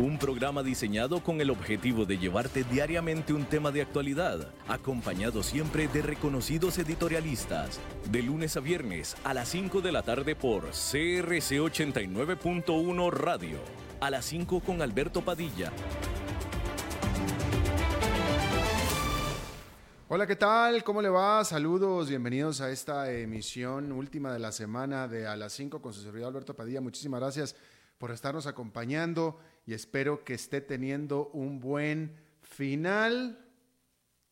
Un programa diseñado con el objetivo de llevarte diariamente un tema de actualidad, acompañado siempre de reconocidos editorialistas, de lunes a viernes a las 5 de la tarde por CRC 89.1 Radio, a las 5 con Alberto Padilla. Hola, ¿qué tal? ¿Cómo le va? Saludos, bienvenidos a esta emisión última de la semana de A las 5 con su servidor Alberto Padilla. Muchísimas gracias por estarnos acompañando y espero que esté teniendo un buen final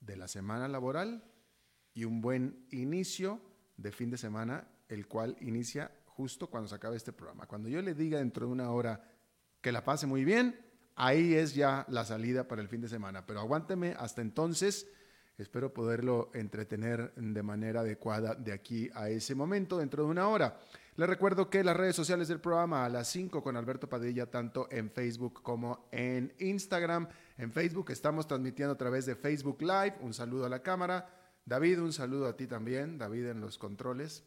de la semana laboral y un buen inicio de fin de semana, el cual inicia justo cuando se acabe este programa. Cuando yo le diga dentro de una hora que la pase muy bien, ahí es ya la salida para el fin de semana. Pero aguánteme hasta entonces Espero poderlo entretener de manera adecuada de aquí a ese momento, dentro de una hora. Les recuerdo que las redes sociales del programa a las 5 con Alberto Padilla, tanto en Facebook como en Instagram. En Facebook estamos transmitiendo a través de Facebook Live. Un saludo a la cámara. David, un saludo a ti también. David en los controles.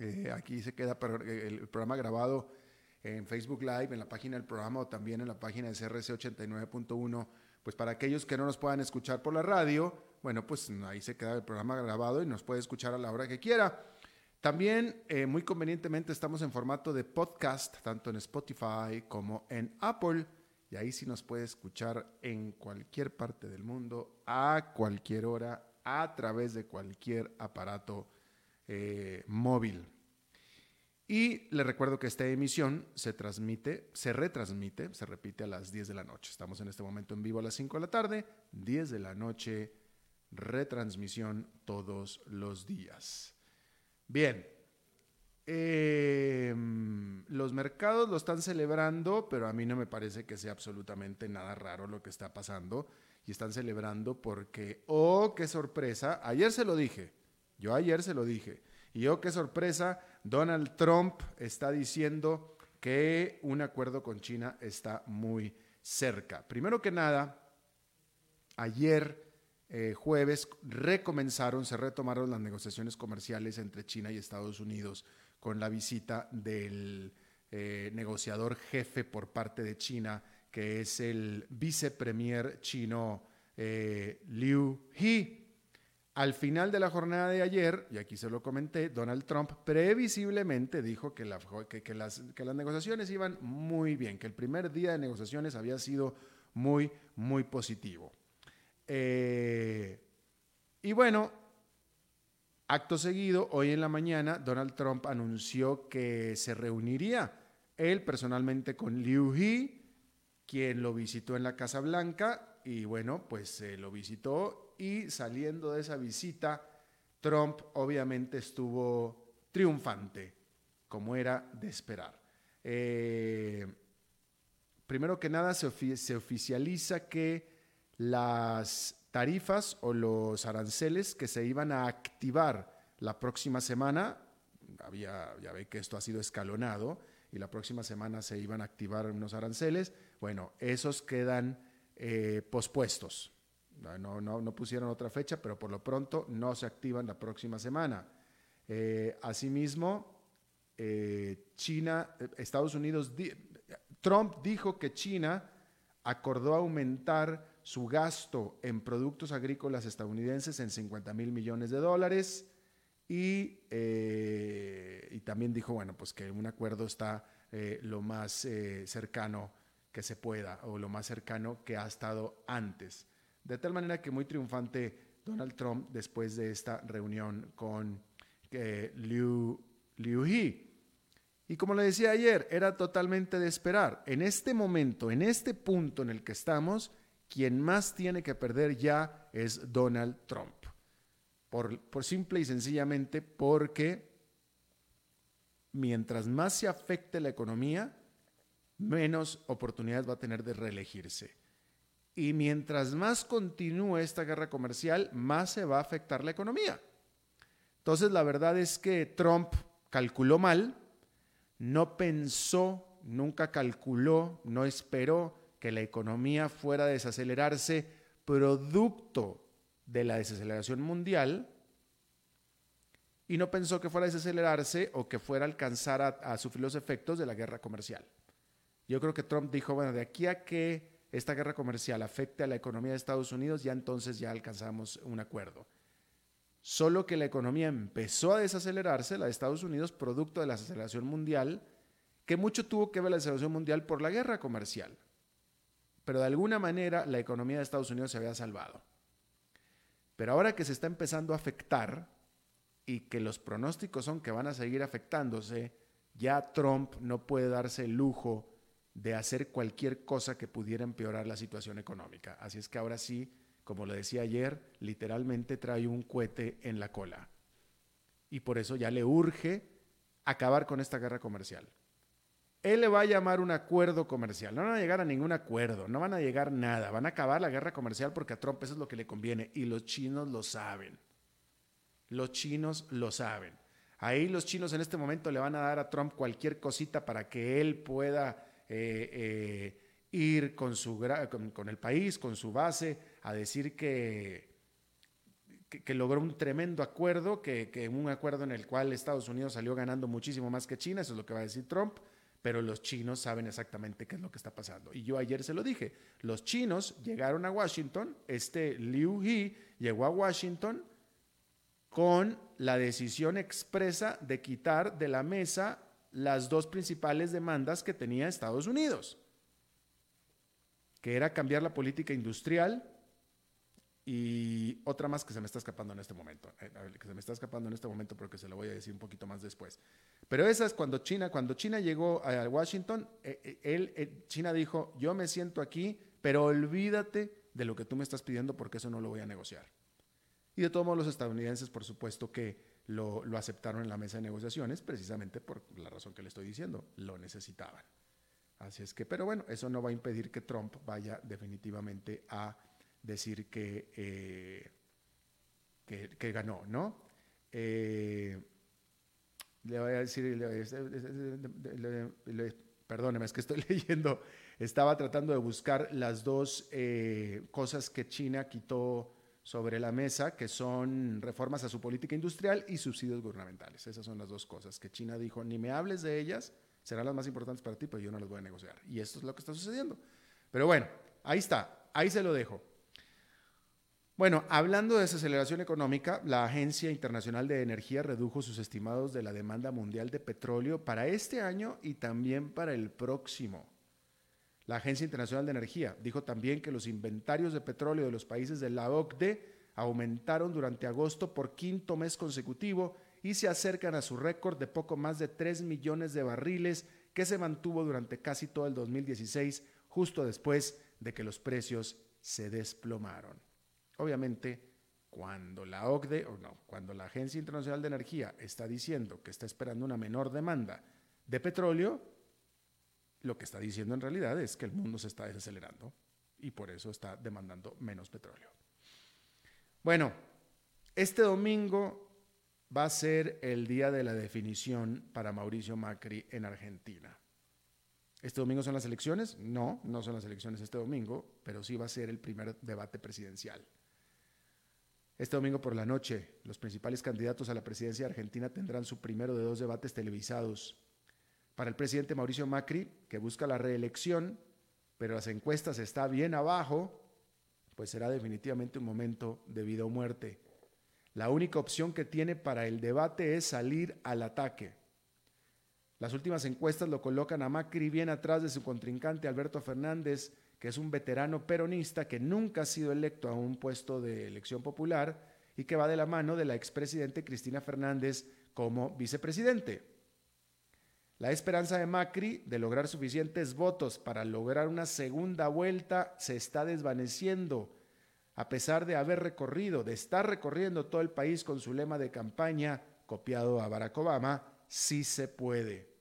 Eh, aquí se queda el programa grabado en Facebook Live, en la página del programa o también en la página de CRC 89.1. Pues para aquellos que no nos puedan escuchar por la radio, bueno, pues ahí se queda el programa grabado y nos puede escuchar a la hora que quiera. También, eh, muy convenientemente, estamos en formato de podcast, tanto en Spotify como en Apple. Y ahí sí nos puede escuchar en cualquier parte del mundo, a cualquier hora, a través de cualquier aparato eh, móvil. Y le recuerdo que esta emisión se transmite, se retransmite, se repite a las 10 de la noche. Estamos en este momento en vivo a las 5 de la tarde, 10 de la noche retransmisión todos los días. Bien, em, los mercados lo están celebrando, pero a mí no me parece que sea absolutamente nada raro lo que está pasando. Y están celebrando porque, oh, qué sorpresa, ayer se lo dije, yo ayer se lo dije, y oh, qué sorpresa, Donald Trump está diciendo que un acuerdo con China está muy cerca. Primero que nada, ayer eh, jueves recomenzaron, se retomaron las negociaciones comerciales entre China y Estados Unidos con la visita del eh, negociador jefe por parte de China, que es el vicepremier chino eh, Liu He. Al final de la jornada de ayer, y aquí se lo comenté, Donald Trump previsiblemente dijo que, que, las, que las negociaciones iban muy bien, que el primer día de negociaciones había sido muy, muy positivo. Eh, y bueno, acto seguido, hoy en la mañana, Donald Trump anunció que se reuniría él personalmente con Liu He, quien lo visitó en la Casa Blanca, y bueno, pues lo visitó y saliendo de esa visita, Trump obviamente estuvo triunfante, como era de esperar. Eh, primero que nada, se oficializa que las tarifas o los aranceles que se iban a activar la próxima semana, había, ya ve que esto ha sido escalonado, y la próxima semana se iban a activar unos aranceles, bueno, esos quedan eh, pospuestos. No, no, pusieron otra fecha, pero por lo pronto no se activan la próxima semana. Eh, asimismo, eh, China, Estados Unidos, Trump dijo que China acordó aumentar su gasto en productos agrícolas estadounidenses en 50 mil millones de dólares y, eh, y, también dijo, bueno, pues que un acuerdo está eh, lo más eh, cercano que se pueda o lo más cercano que ha estado antes. De tal manera que muy triunfante Donald Trump después de esta reunión con Liu, Liu He. Y como le decía ayer, era totalmente de esperar. En este momento, en este punto en el que estamos, quien más tiene que perder ya es Donald Trump. Por, por, simple y sencillamente porque mientras más se afecte la economía, menos oportunidades va a tener de reelegirse. Y mientras más continúe esta guerra comercial, más se va a afectar la economía. Entonces, la verdad es que Trump calculó mal, no pensó, nunca calculó, no esperó que la economía fuera a desacelerarse producto de la desaceleración mundial y no pensó que fuera a desacelerarse o que fuera a alcanzar a, sufrir los efectos de la guerra comercial. Yo creo que Trump dijo, bueno, de aquí a que esta guerra comercial afecte a la economía de Estados Unidos, ya entonces ya alcanzamos un acuerdo. Solo que la economía empezó a desacelerarse, la de Estados Unidos, producto de la desaceleración mundial, que mucho tuvo que ver la desaceleración mundial por la guerra comercial. Pero de alguna manera la economía de Estados Unidos se había salvado. Pero ahora que se está empezando a afectar y que los pronósticos son que van a seguir afectándose, ya Trump no puede darse el lujo de hacer cualquier cosa que pudiera empeorar la situación económica. Así es que ahora sí, como lo decía ayer, literalmente trae un cohete en la cola. Y por eso ya le urge acabar con esta guerra comercial. Él le va a llamar un acuerdo comercial. No van a llegar a ningún acuerdo, no van a llegar nada. Van a acabar la guerra comercial porque a Trump eso es lo que le conviene y los chinos lo saben. Los chinos lo saben. Ahí los chinos en este momento le van a dar a Trump cualquier cosita para que él pueda eh, eh, ir con, su, con, el país, con su base, a decir que, que, logró un tremendo acuerdo, que, que un acuerdo en el cual Estados Unidos salió ganando muchísimo más que China, eso es lo que va a decir Trump pero los chinos saben exactamente qué es lo que está pasando. Y yo ayer se lo dije, los chinos llegaron a Washington, este Liu He llegó a Washington con la decisión expresa de quitar de la mesa las dos principales demandas que tenía Estados Unidos, que era cambiar la política industrial y otra más que se me está escapando en este momento, eh, que se me está escapando en este momento porque se lo voy a decir un poquito más después. Pero esa es cuando China, cuando China llegó a Washington, eh, eh, él, China dijo, yo me siento aquí, pero olvídate de lo que tú me estás pidiendo porque eso no lo voy a negociar. Y de todos modos los estadounidenses, por supuesto que lo, aceptaron en la mesa de negociaciones, precisamente por la razón que le estoy diciendo, lo necesitaban. Así es que, pero bueno, eso no va a impedir que Trump vaya definitivamente a decir que, eh, que, ganó, ¿no? Eh, le voy a decir, perdóneme, es que estoy leyendo, estaba tratando de buscar las dos eh, cosas que China quitó sobre la mesa, que son reformas a su política industrial y subsidios gubernamentales. Esas son las dos cosas que China dijo, ni me hables de ellas, serán las más importantes para ti, pero yo no las voy a negociar. Y esto es lo que está sucediendo. Pero bueno, ahí está, ahí se lo dejo. Bueno, hablando de desaceleración económica, la Agencia Internacional de Energía redujo sus estimados de la demanda mundial de petróleo para este año y también para el próximo. La Agencia Internacional de Energía dijo también que los inventarios de petróleo de los países de la OCDE aumentaron durante agosto por quinto mes consecutivo y se acercan a su récord de poco más de 3 millones de barriles que se mantuvo durante casi todo el 2016, justo después de que los precios se desplomaron. Obviamente, cuando la OCDE, o no, cuando la Agencia Internacional de Energía está diciendo que está esperando una menor demanda de petróleo, lo que está diciendo en realidad es que el mundo se está desacelerando y por eso está demandando menos petróleo. Bueno, este domingo va a ser el día de la definición para Mauricio Macri en Argentina. ¿Este domingo son las elecciones? No, no son las elecciones este domingo, pero sí va a ser el primer debate presidencial. Este domingo por la noche, los principales candidatos a la presidencia de Argentina tendrán su primero de dos debates televisados para el presidente Mauricio Macri, que busca la reelección, pero las encuestas está bien abajo, pues será definitivamente un momento de vida o muerte. La única opción que tiene para el debate es salir al ataque. Las últimas encuestas lo colocan a Macri bien atrás de su contrincante Alberto Fernández, que es un veterano peronista que nunca ha sido electo a un puesto de elección popular y que va de la mano de la expresidente Cristina Fernández como vicepresidente. La esperanza de Macri de lograr suficientes votos para lograr una segunda vuelta se está desvaneciendo, a pesar de haber recorrido, de estar recorriendo todo el país con su lema de campaña, copiado a Barack Obama, sí se puede.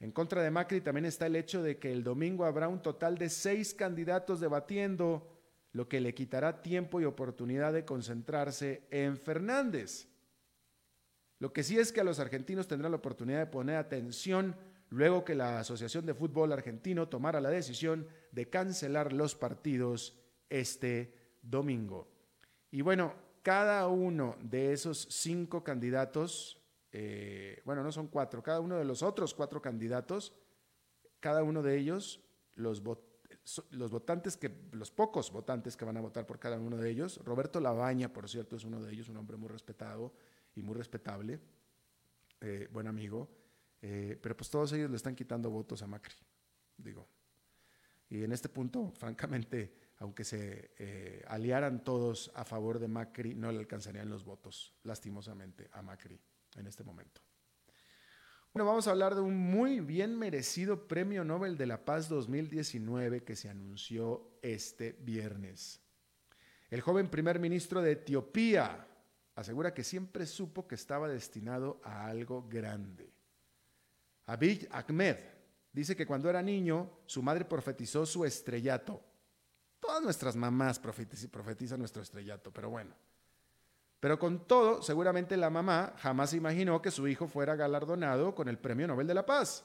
En contra de Macri también está el hecho de que el domingo habrá un total de seis candidatos debatiendo, lo que le quitará tiempo y oportunidad de concentrarse en Fernández. Lo que sí es que a los argentinos tendrán la oportunidad de poner atención luego que la Asociación de Fútbol Argentino tomara la decisión de cancelar los partidos este domingo. Y bueno, cada uno de esos cinco candidatos, eh, bueno, no son cuatro, cada uno de los otros cuatro candidatos, cada uno de ellos, los, votantes que, los pocos votantes que van a votar por cada uno de ellos, Roberto Labaña, por cierto, es uno de ellos, un hombre muy respetado y muy respetable, eh, buen amigo, eh, pero pues todos ellos le están quitando votos a Macri, digo. Y en este punto, francamente, aunque se aliaran todos a favor de Macri, no le alcanzarían los votos, lastimosamente, a Macri en este momento. Bueno, vamos a hablar de un muy bien merecido Premio Nobel de la Paz 2019 que se anunció este viernes. El joven primer ministro de Etiopía asegura que siempre supo que estaba destinado a algo grande. Abiy Ahmed dice que cuando era niño su madre profetizó su estrellato. Todas nuestras mamás profetizan nuestro estrellato, pero bueno. Pero con todo, seguramente la mamá jamás imaginó que su hijo fuera galardonado con el Premio Nobel de la Paz.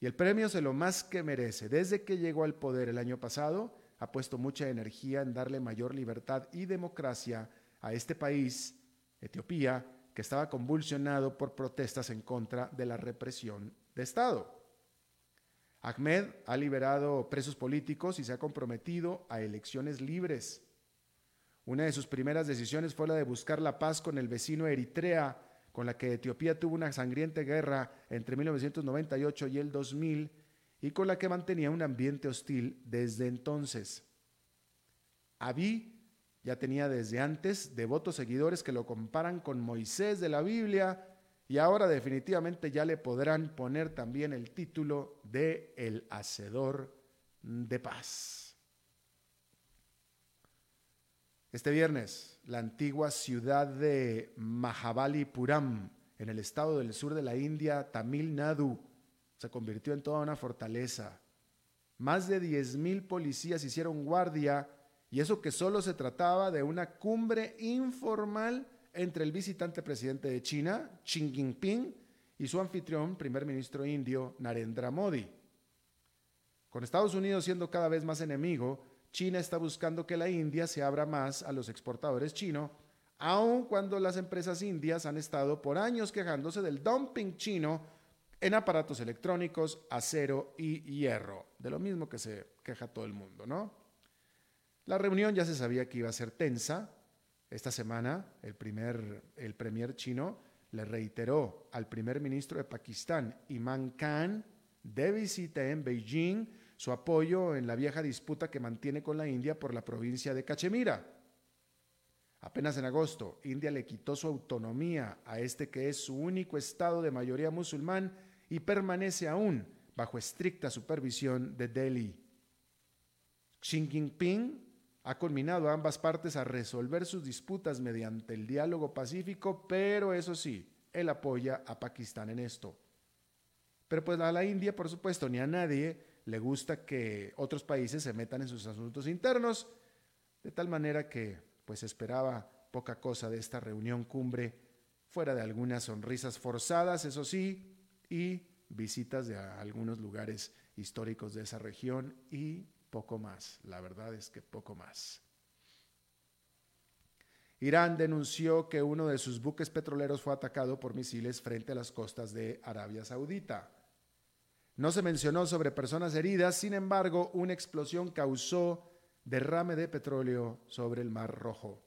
Y el premio se lo más que merece. Desde que llegó al poder el año pasado, ha puesto mucha energía en darle mayor libertad y democracia a este país, Etiopía, que estaba convulsionado por protestas en contra de la represión de Estado. Ahmed ha liberado presos políticos y se ha comprometido a elecciones libres. Una de sus primeras decisiones fue la de buscar la paz con el vecino Eritrea, con la que Etiopía tuvo una sangrienta guerra entre 1998 y el 2000 y con la que mantenía un ambiente hostil desde entonces. Abiy ya tenía desde antes devotos seguidores que lo comparan con Moisés de la Biblia y ahora definitivamente ya le podrán poner también el título de el hacedor de paz. Este viernes, la antigua ciudad de Mahabalipuram, en el estado del sur de la India, Tamil Nadu, se convirtió en toda una fortaleza. Más de 10.000 policías hicieron guardia y eso que solo se trataba de una cumbre informal entre el visitante presidente de China, Xi Jinping, y su anfitrión, primer ministro indio, Narendra Modi. Con Estados Unidos siendo cada vez más enemigo, China está buscando que la India se abra más a los exportadores chinos, aun cuando las empresas indias han estado por años quejándose del dumping chino en aparatos electrónicos, acero y hierro, de lo mismo que se queja todo el mundo, ¿no? La reunión ya se sabía que iba a ser tensa. Esta semana, el, primer, el premier chino le reiteró al primer ministro de Pakistán, Imran Khan, de visita en Beijing, su apoyo en la vieja disputa que mantiene con la India por la provincia de Cachemira. Apenas en agosto, India le quitó su autonomía a este que es su único estado de mayoría musulmán y permanece aún bajo estricta supervisión de Delhi. Xi Jinping ha culminado a ambas partes a resolver sus disputas mediante el diálogo pacífico, pero eso sí, él apoya a Pakistán en esto. Pero pues a la India, por supuesto, ni a nadie le gusta que otros países se metan en sus asuntos internos, de tal manera que pues esperaba poca cosa de esta reunión cumbre, fuera de algunas sonrisas forzadas, eso sí, y visitas de algunos lugares históricos de esa región y poco más. La verdad es que poco más. Irán denunció que uno de sus buques petroleros fue atacado por misiles frente a las costas de Arabia Saudita. No se mencionó sobre personas heridas, sin embargo, una explosión causó derrame de petróleo sobre el Mar Rojo.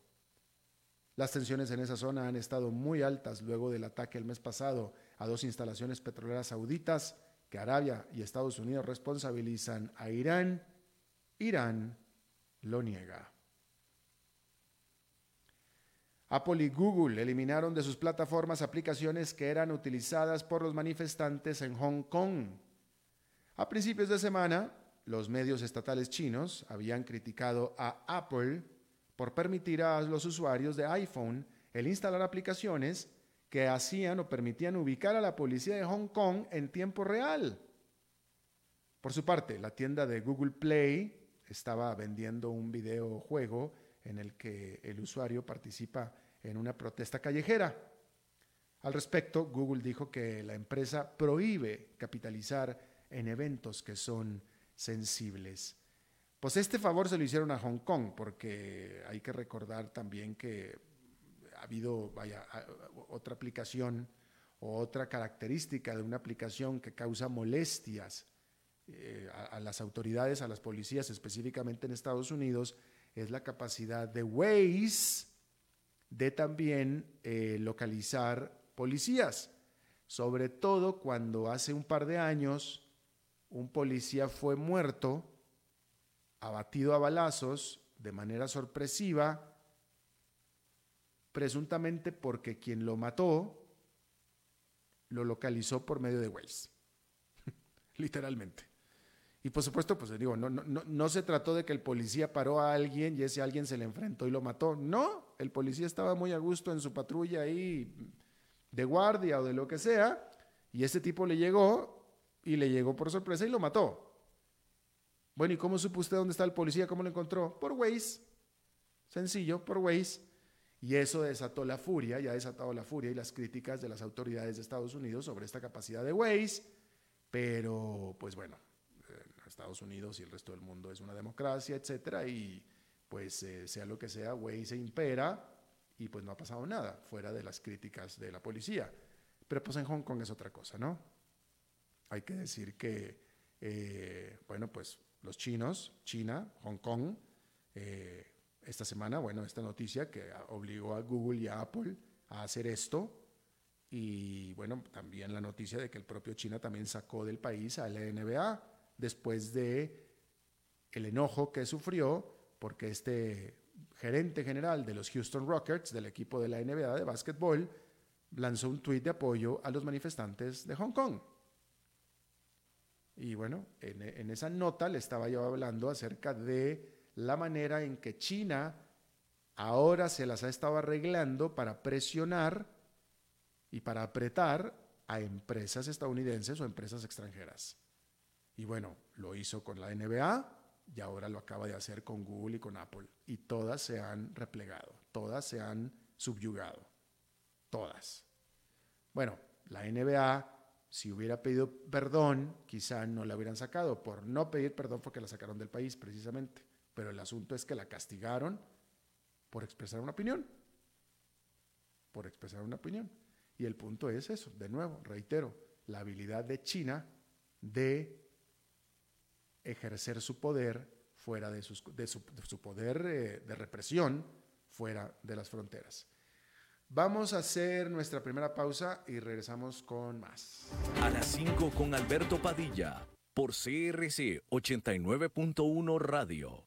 Las tensiones en esa zona han estado muy altas luego del ataque el mes pasado a dos instalaciones petroleras sauditas que Arabia y Estados Unidos responsabilizan a Irán Irán lo niega. Apple y Google eliminaron de sus plataformas aplicaciones que eran utilizadas por los manifestantes en Hong Kong. A principios de semana, los medios estatales chinos habían criticado a Apple por permitir a los usuarios de iPhone el instalar aplicaciones que hacían o permitían ubicar a la policía de Hong Kong en tiempo real. Por su parte, la tienda de Google Play estaba vendiendo un videojuego en el que el usuario participa en una protesta callejera. Al respecto, Google dijo que la empresa prohíbe capitalizar en eventos que son sensibles. Pues este favor se lo hicieron a Hong Kong, porque hay que recordar también que ha habido vaya, otra aplicación o otra característica de una aplicación que causa molestias eh, a, las autoridades, a las policías, específicamente en Estados Unidos, es la capacidad de Waze de también eh, localizar policías, sobre todo cuando hace un par de años un policía fue muerto, abatido a balazos de manera sorpresiva, presuntamente porque quien lo mató lo localizó por medio de Waze, literalmente. Y por supuesto, pues digo, no, no, no, se trató de que el policía paró a alguien y ese alguien se le enfrentó y lo mató. No, el policía estaba muy a gusto en su patrulla ahí de guardia o de lo que sea, y ese tipo le llegó y le llegó por sorpresa y lo mató. Bueno, ¿y cómo supo usted dónde está el policía? ¿Cómo lo encontró? Por Waze. Sencillo, por Waze. Y eso desató la furia, ya ha desatado la furia y las críticas de las autoridades de Estados Unidos sobre esta capacidad de Waze. Pero, pues bueno, Estados Unidos y el resto del mundo es una democracia, etcétera, y pues eh, sea lo que sea, Waze impera y pues no ha pasado nada fuera de las críticas de la policía. Pero pues en Hong Kong es otra cosa, ¿no? Hay que decir que, eh, bueno, pues los chinos, China, Hong Kong, eh, esta semana, bueno, esta noticia que obligó a Google y a Apple a hacer esto, y bueno, también la noticia de que el propio China también sacó del país a la NBA después de el enojo que sufrió porque este gerente general de los Houston Rockets, del equipo de la NBA de básquetbol, lanzó un tuit de apoyo a los manifestantes de Hong Kong. Y bueno, en, esa nota le estaba yo hablando acerca de la manera en que China ahora se las ha estado arreglando para presionar y para apretar a empresas estadounidenses o empresas extranjeras. Y bueno, lo hizo con la NBA y ahora lo acaba de hacer con Google y con Apple. Y todas se han replegado, todas se han subyugado, todas. Bueno, la NBA, si hubiera pedido perdón, quizá no la hubieran sacado. Por no pedir perdón fue que la sacaron del país, precisamente. Pero el asunto es que la castigaron por expresar una opinión. Por expresar una opinión. Y el punto es eso, de nuevo, reitero, la habilidad de China de ejercer su poder fuera de, de, su, poder eh, de represión fuera de las fronteras. Vamos a hacer nuestra primera pausa y regresamos con más. A las 5 con Alberto Padilla por CRC 89.1 Radio.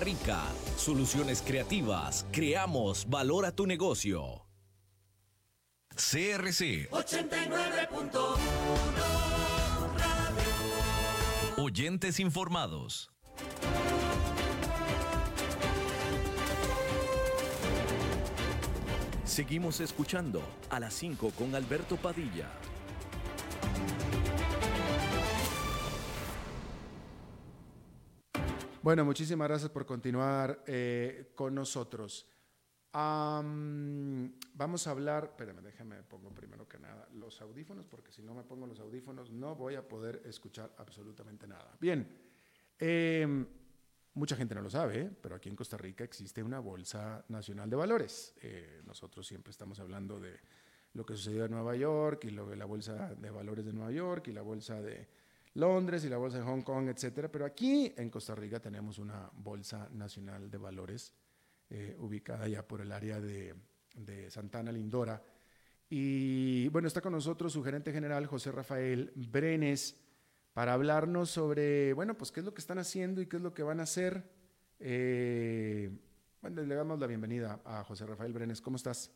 Rica. Soluciones Creativas, creamos valor a tu negocio. CRC 89.1 Oyentes informados. Seguimos escuchando a las 5 con Alberto Padilla. Bueno, muchísimas gracias por continuar eh, con nosotros. vamos a hablar, espérame, déjame, pongo primero que nada los audífonos, porque si no me pongo los audífonos no voy a poder escuchar absolutamente nada. Bien, em, mucha gente no lo sabe, pero aquí en Costa Rica existe una Bolsa Nacional de Valores. Eh, nosotros siempre estamos hablando de lo que sucedió en Nueva York y lo de la Bolsa de Valores de Nueva York y la Bolsa de Londres y la Bolsa de Hong Kong, etcétera. Pero aquí en Costa Rica tenemos una Bolsa Nacional de Valores eh, ubicada ya por el área de, Santana Lindora. Y bueno, está con nosotros su gerente general, José Rafael Brenes, para hablarnos sobre, bueno, pues qué es lo que están haciendo y qué es lo que van a hacer. Eh, bueno, le damos la bienvenida a José Rafael Brenes. ¿Cómo estás?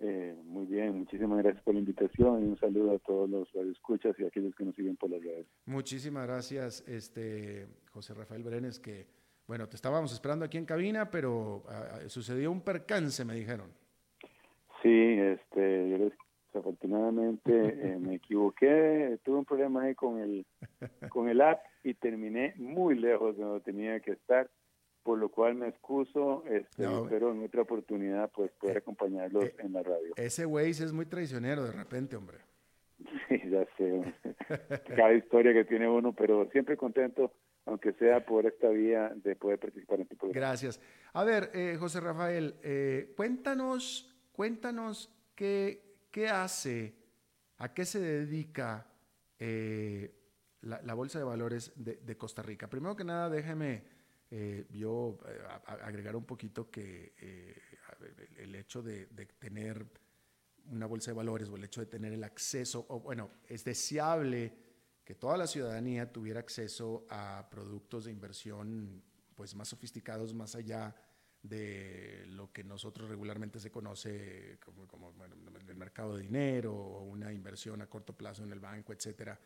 Eh, Muy bien, muchísimas gracias por la invitación y un saludo a todos los escuchas y a aquellos que nos siguen por las redes. Muchísimas gracias, este José Rafael Brenes, que bueno, te estábamos esperando aquí en cabina, pero ah, ah, sucedió un percance, me dijeron. Sí, este, yo desafortunadamente eh, me equivoqué, tuve un problema ahí con el con el app y terminé muy lejos de donde tenía que estar por lo cual me excuso, este, espero en otra oportunidad pues poder eh, acompañarlos eh, en la radio. Ese Waze es muy traicionero de repente, hombre. Sí, ya sé. Cada historia que tiene uno, pero siempre contento, aunque sea por esta vía, de poder participar en tu programa. Gracias. A ver, eh, José Rafael, cuéntanos, cuéntanos qué, qué hace, a qué se dedica la, Bolsa de Valores de, de Costa Rica. Primero que nada, déjeme eh, yo eh, agregar un poquito que eh, el hecho de, tener una bolsa de valores o el hecho de tener el acceso, o bueno, es deseable que toda la ciudadanía tuviera acceso a productos de inversión pues más sofisticados, más allá de lo que nosotros regularmente se conoce como, como el mercado de dinero o una inversión a corto plazo en el banco, etcétera,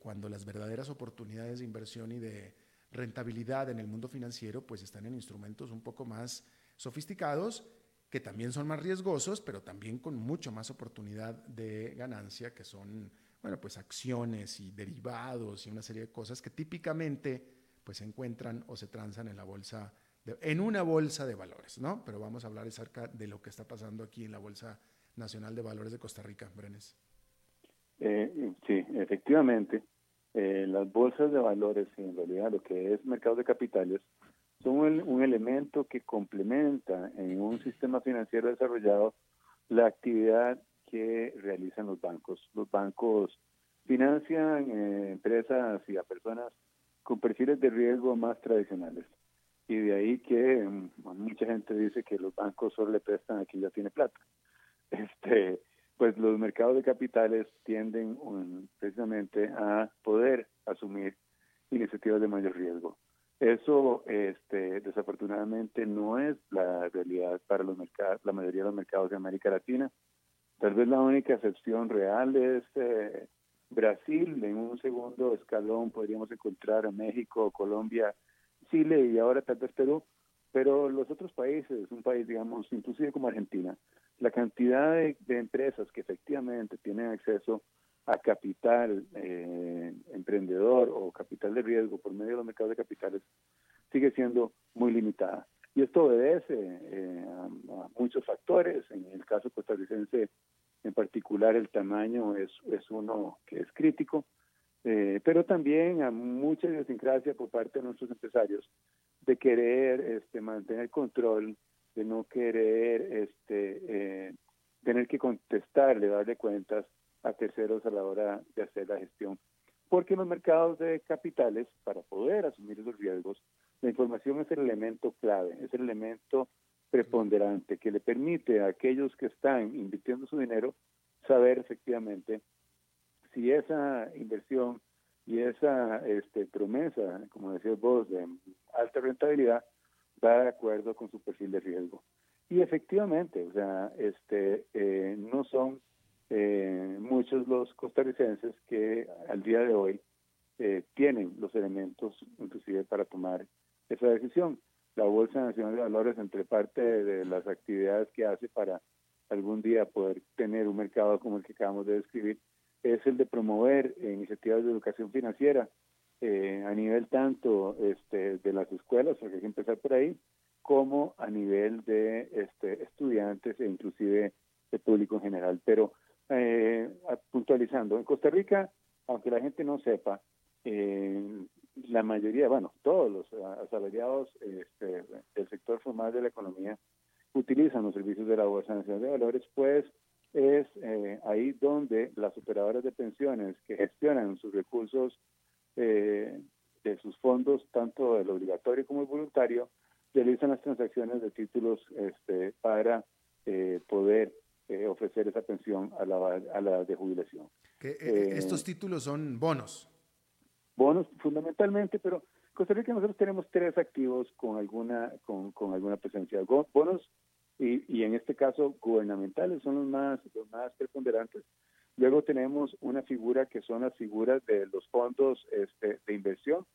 cuando las verdaderas oportunidades de inversión y de rentabilidad en el mundo financiero, pues están en instrumentos un poco más sofisticados, que también son más riesgosos, pero también con mucho más oportunidad de ganancia, que son, bueno, pues acciones y derivados y una serie de cosas que típicamente pues se encuentran o se transan en la bolsa, en una bolsa de valores, ¿no? Pero vamos a hablar acerca de lo que está pasando aquí en la Bolsa Nacional de Valores de Costa Rica, Brenes. Eh, sí, efectivamente. Eh, las bolsas de valores en realidad lo que es mercado de capitales son un, elemento que complementa en un sistema financiero desarrollado la actividad que realizan los bancos. Los bancos financian eh, empresas y a personas con perfiles de riesgo más tradicionales. Y de ahí que mm, mucha gente dice que los bancos solo le prestan a quien ya tiene plata. Este, pues los mercados de capitales tienden precisamente a poder asumir iniciativas de mayor riesgo. Eso, este, desafortunadamente, no es la realidad para los mercados, la mayoría de los mercados de América Latina. Tal vez la única excepción real es eh, Brasil. En un segundo escalón podríamos encontrar a México, Colombia, Chile y ahora tal vez Perú. Pero los otros países, un país, digamos, inclusive como Argentina, la cantidad de, empresas que efectivamente tienen acceso a capital eh, emprendedor o capital de riesgo por medio de los mercados de capitales sigue siendo muy limitada. Y esto obedece eh, a, muchos factores. En el caso costarricense, en particular, el tamaño es, es uno que es crítico, eh, pero también a mucha idiosincrasia por parte de nuestros empresarios de querer este, mantener control de no querer este, eh, tener que contestarle, darle cuentas a terceros a la hora de hacer la gestión. Porque en los mercados de capitales, para poder asumir esos riesgos, la información es el elemento clave, es el elemento preponderante que le permite a aquellos que están invirtiendo su dinero saber efectivamente si esa inversión y esa este, promesa, como decías vos, de alta rentabilidad, va de acuerdo con su perfil de riesgo. Y efectivamente, o sea, este, eh, no son eh, muchos los costarricenses que al día de hoy eh, tienen los elementos inclusive para tomar esa decisión. La Bolsa Nacional de Valores, entre parte de las actividades que hace para algún día poder tener un mercado como el que acabamos de describir, es el de promover iniciativas de educación financiera eh, a nivel tanto este, de las escuelas, porque hay que empezar por ahí, como a nivel de este, estudiantes e inclusive de público en general. Pero eh, puntualizando, en Costa Rica, aunque la gente no sepa, eh, la mayoría, bueno, todos los asalariados este, del sector formal de la economía utilizan los servicios de la Bolsa Nacional de Valores, pues es ahí donde las operadoras de pensiones que gestionan sus recursos eh, de sus fondos, tanto el obligatorio como el voluntario, realizan las transacciones de títulos este, para eh, poder eh, ofrecer esa pensión a la, a la de jubilación. estos títulos son bonos. Bonos fundamentalmente, pero Costa Rica nosotros tenemos tres activos con alguna, con, con alguna presencia. Bonos y, y en este caso gubernamentales son los más, los más preponderantes. Luego tenemos una figura que son las figuras de los fondos este, de inversión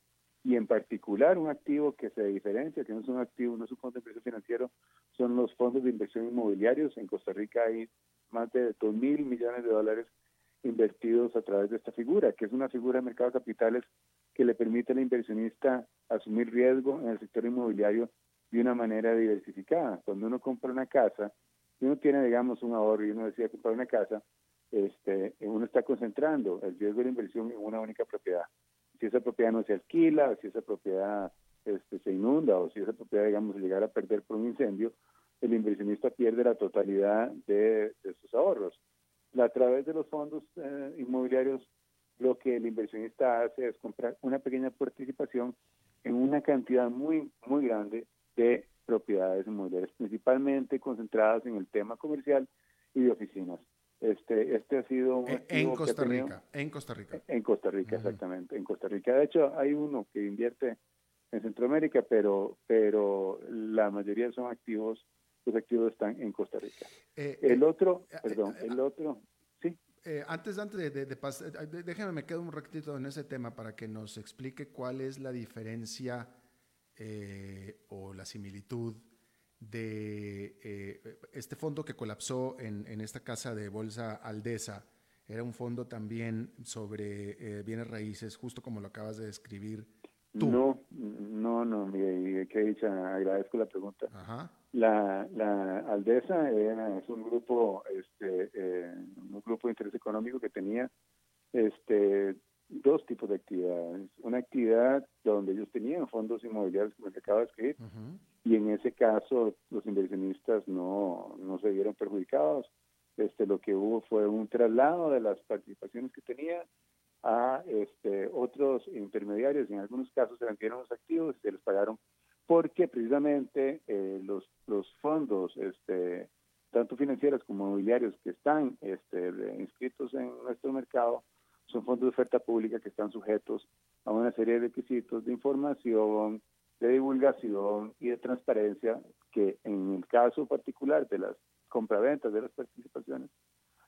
y en particular un activo que se diferencia, que no es un activo, no es un fondo de inversión financiero, son los fondos de inversión inmobiliarios. En Costa Rica hay más de 2 mil millones de dólares invertidos a través de esta figura, que es una figura de mercado de capitales que le permite al inversionista asumir riesgo en el sector inmobiliario de una manera diversificada. Cuando uno compra una casa, uno tiene, digamos, un ahorro y uno decide comprar una casa, este, uno está concentrando el riesgo de la inversión en una única propiedad. Si esa propiedad no se alquila, si esa propiedad este, se inunda o si esa propiedad, digamos, llegara a perder por un incendio, el inversionista pierde la totalidad de, sus ahorros. A través de los fondos eh, inmobiliarios, lo que el inversionista hace es comprar una pequeña participación en una cantidad muy, muy grande de propiedades inmobiliarias, principalmente concentradas en el tema comercial y de oficinas. Este, este ha sido en Costa Rica, en Costa Rica. En Costa Rica, exactamente, en Costa Rica. De hecho, hay uno que invierte en Centroamérica, pero, pero la mayoría son activos, los activos están en Costa Rica. Eh, el eh, otro, eh, perdón, el otro, sí. antes, antes de, de, pasar, déjeme, me quedo un ratito en ese tema para que nos explique cuál es la diferencia o la similitud de eh, este fondo que colapsó en, en, esta casa de bolsa Aldesa. Era un fondo también sobre eh, bienes raíces, justo como lo acabas de describir. Tú. No, no, no, mire, que dicha, agradezco la pregunta. Ajá. La, la Aldesa es un grupo, este, eh, un grupo de interés económico que tenía este, dos tipos de actividades. Una actividad donde ellos tenían fondos inmobiliarios, como se acaba de escribir, y en ese caso los inversionistas no, no se vieron perjudicados. Este, lo que hubo fue un traslado de las participaciones que tenía a este, otros intermediarios. En algunos casos se vendieron los activos y se les pagaron porque precisamente eh, los, los fondos, este, tanto financieros como mobiliarios que están este, inscritos en nuestro mercado, son fondos de oferta pública que están sujetos a una serie de requisitos de información, de divulgación y de transparencia que en el caso particular de las compraventas de las participaciones,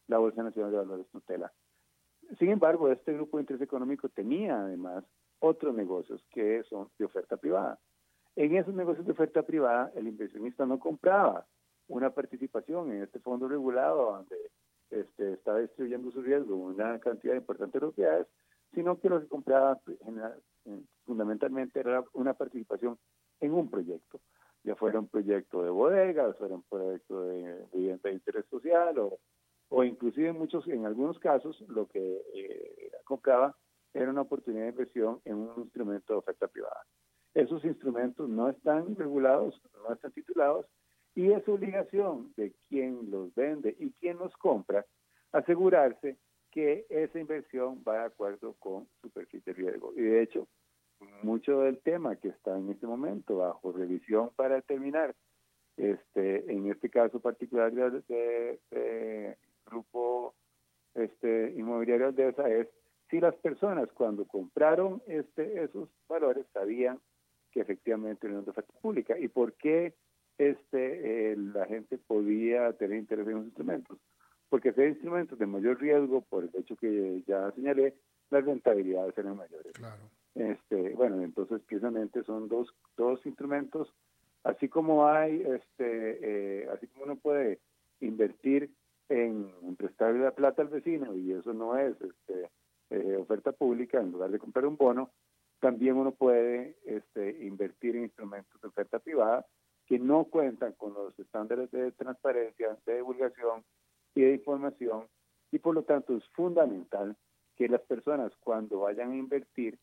la Bolsa Nacional de Valores tutela. Sin embargo, este grupo de interés económico tenía además otros negocios que son de oferta privada. En esos negocios de oferta privada, el inversionista no compraba una participación en este fondo regulado donde este, estaba distribuyendo su riesgo una cantidad importante de propiedades, sino que lo que compraba eh, fundamentalmente era una participación en un proyecto, ya fuera un proyecto de bodegas, fuera un proyecto de vivienda de interés social o, o inclusive en muchos, en algunos casos, lo que eh, compraba era una oportunidad de inversión en un instrumento de oferta privada. Esos instrumentos no están regulados, no están titulados y es obligación de quien los vende y quien los compra asegurarse que esa inversión va de acuerdo con su perfil de riesgo. Y de hecho, mucho del tema que está en este momento bajo revisión para determinar, este, en este caso particular de, grupo este, inmobiliario de esa es si las personas cuando compraron este, esos valores sabían que efectivamente era una oferta pública y por qué este, eh, la gente podía tener interés en los instrumentos. Porque hay instrumentos de mayor riesgo, por el hecho que ya señalé, las rentabilidades eran mayores. Claro. Este, bueno, entonces precisamente son dos, dos instrumentos, así como hay, este, eh, así como uno puede invertir en, prestarle la plata al vecino y eso no es este, eh, oferta pública en lugar de comprar un bono, también uno puede este, invertir en instrumentos de oferta privada que no cuentan con los estándares de transparencia, de divulgación y de información y por lo tanto es fundamental que las personas cuando vayan a invertir,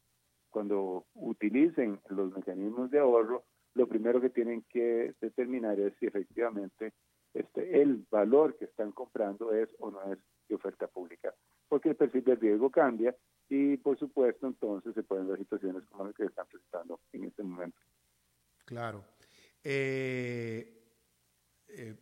cuando utilicen los mecanismos de ahorro, lo primero que tienen que determinar es si efectivamente este, el valor que están comprando es o no es de oferta pública, porque el perfil de riesgo cambia y por supuesto entonces se pueden dar situaciones como las que están presentando en este momento. Claro. Eh, eh,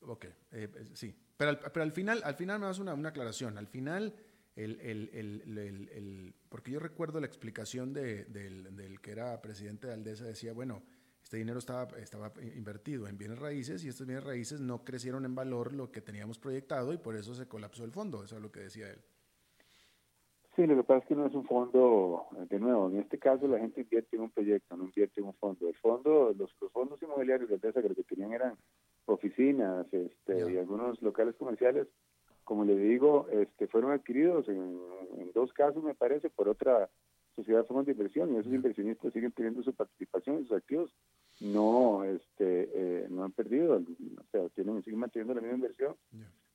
ok, eh, sí. Pero al, pero al final, al final me das una, una aclaración. Al final, el, el, el, porque yo recuerdo la explicación de, del, que era presidente de Aldesa, decía, bueno, Este dinero estaba, estaba invertido en bienes raíces y estos bienes raíces no crecieron en valor lo que teníamos proyectado y por eso se colapsó el fondo. Eso es lo que decía él. Sí, lo que pasa es que no es un fondo, de nuevo, en este caso la gente invierte en un proyecto, no invierte en un fondo. El fondo, los, fondos inmobiliarios de Alteza que lo que tenían eran oficinas este, y algunos locales comerciales, como le digo, este, fueron adquiridos en, dos casos, me parece, por otra sociedad de fondos de inversión y esos inversionistas siguen teniendo su participación en sus activos. No, este, eh, no han perdido, o sea, tienen, siguen manteniendo la misma inversión.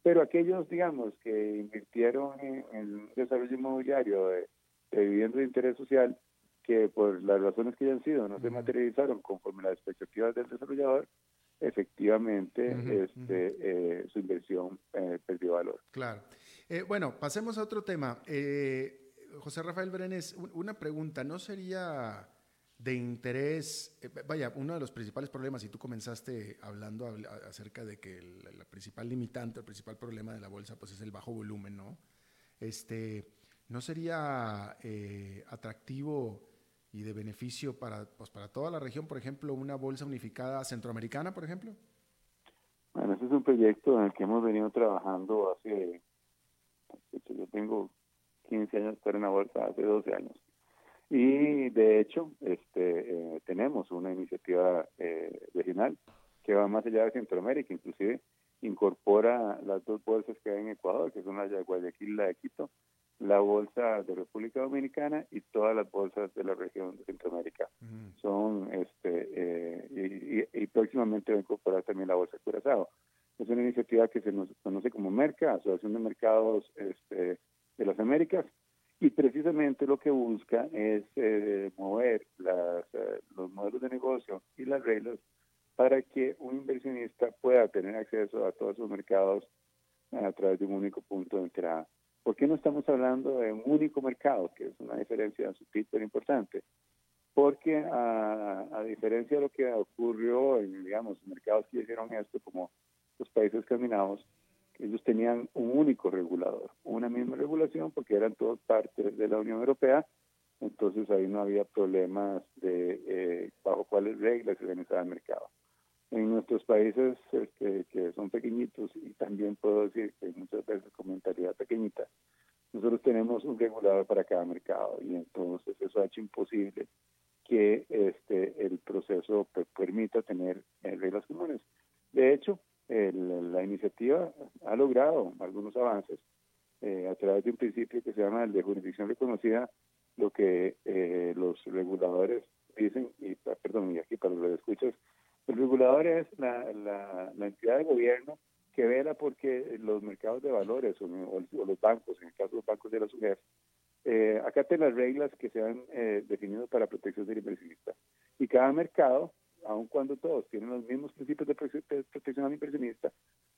Pero aquellos, digamos, que invirtieron en, desarrollo inmobiliario de, vivienda de interés social, que por las razones que hayan sido no se materializaron conforme las expectativas del desarrollador, efectivamente este, eh, su inversión eh, perdió valor. Claro. Eh, bueno, pasemos a otro tema. José Rafael Brenes, una pregunta, ¿no sería de interés, vaya, uno de los principales problemas, y tú comenzaste hablando acerca de que el, la principal limitante, el principal problema de la bolsa, pues es el bajo volumen, ¿no? Este, ¿no sería atractivo y de beneficio para, pues para toda la región, por ejemplo, una bolsa unificada centroamericana, por ejemplo? Bueno, ese es un proyecto en el que hemos venido trabajando hace, yo tengo 15 años estar en la bolsa, hace 12 años. Y de hecho, este, eh, tenemos una iniciativa eh, regional que va más allá de Centroamérica, inclusive incorpora las dos bolsas que hay en Ecuador, que son la de Guayaquil y la de Quito, la bolsa de República Dominicana y todas las bolsas de la región de Centroamérica. Son, este, eh, y, próximamente va a incorporar también la bolsa de Curazao. Es una iniciativa que se nos conoce como MERCA, Asociación de Mercados este, de las Américas, y precisamente lo que busca es eh, mover las, eh, los modelos de negocio y las reglas para que un inversionista pueda tener acceso a todos sus mercados a través de un único punto de entrada. ¿Por qué no estamos hablando de un único mercado, que es una diferencia súper importante? Porque a, diferencia de lo que ocurrió en, digamos, mercados que hicieron esto, como los países caminados, ellos tenían un único regulador, una misma regulación porque eran todos partes de la Unión Europea, entonces ahí no había problemas de eh, bajo cuáles reglas se organizaba el mercado. En nuestros países este, que son pequeñitos y también puedo decir que muchas veces con mentalidad pequeñita, nosotros tenemos un regulador para cada mercado y entonces eso ha hecho imposible que este el proceso pues, permita tener eh, reglas comunes. De hecho, la iniciativa ha logrado algunos avances eh, a través de un principio que se llama el de jurisdicción reconocida, lo que eh, los reguladores dicen, y perdón, y aquí para los escuchas, el regulador es la, entidad de gobierno que vela porque los mercados de valores o, los bancos, en el caso de los bancos de la SUGEF, eh, acaten las reglas que se han eh, definido para protección del inversionista. Y cada mercado aun cuando todos tienen los mismos principios de protección al inversionista,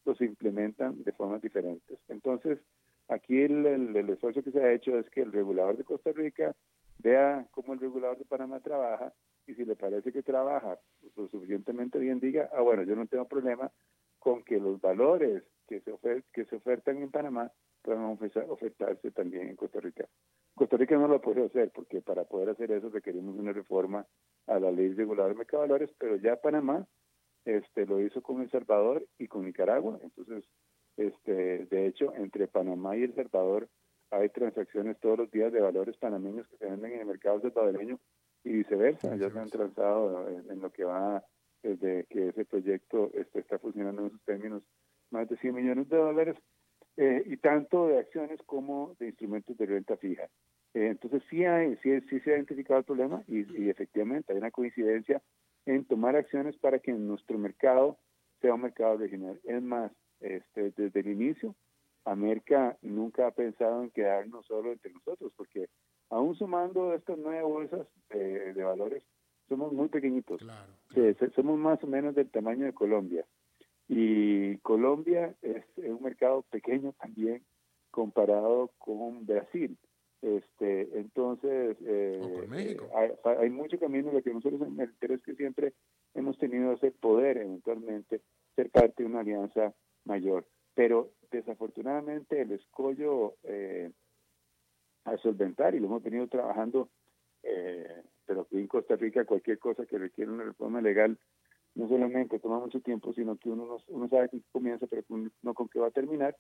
los implementan de formas diferentes. Entonces, aquí el, esfuerzo que se ha hecho es que el regulador de Costa Rica vea cómo el regulador de Panamá trabaja y si le parece que trabaja lo suficientemente bien, diga, ah, bueno, yo no tengo problema con que los valores que se, que se ofertan en Panamá puedan ofertarse también en Costa Rica. Costa Rica no lo puede hacer porque para poder hacer eso requerimos una reforma a la ley reguladora de mercado de valores, pero ya Panamá este, lo hizo con El Salvador y con Nicaragua. Entonces, este, de hecho, entre Panamá y El Salvador hay transacciones todos los días de valores panameños que se venden en el mercado salvadoreño y viceversa. Ya se han transado en, lo que va desde que ese proyecto este, está funcionando en esos términos más de 100 millones de dólares eh, y tanto de acciones como de instrumentos de renta fija. Eh, entonces sí, hay, sí, sí, se ha identificado el problema y, y, efectivamente hay una coincidencia en tomar acciones para que nuestro mercado sea un mercado regional. Es más, este, desde el inicio, América nunca ha pensado en quedarnos solo entre nosotros, porque aún sumando estas nueve bolsas de, valores, somos muy pequeñitos. somos más o menos del tamaño de Colombia. Y Colombia es un mercado pequeño también comparado con Brasil. Este, entonces, eh, hay, mucho camino. Lo que nosotros en el interés que siempre hemos tenido es el poder eventualmente ser parte de una alianza mayor. Pero desafortunadamente el escollo eh, a solventar, y lo hemos venido trabajando eh, pero aquí en Costa Rica cualquier cosa que requiere una reforma legal no solamente toma mucho tiempo, sino que uno, no, uno sabe que comienza, pero no con qué va a terminar.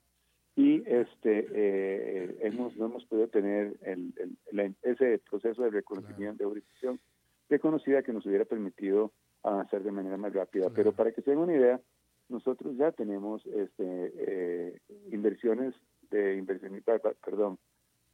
Y este eh, hemos, no hemos podido tener el, ese proceso de reconocimiento de jurisdicción reconocida que nos hubiera permitido avanzar de manera más rápida. Pero para que se den una idea, nosotros ya tenemos este, eh, inversiones de inversionistas, perdón,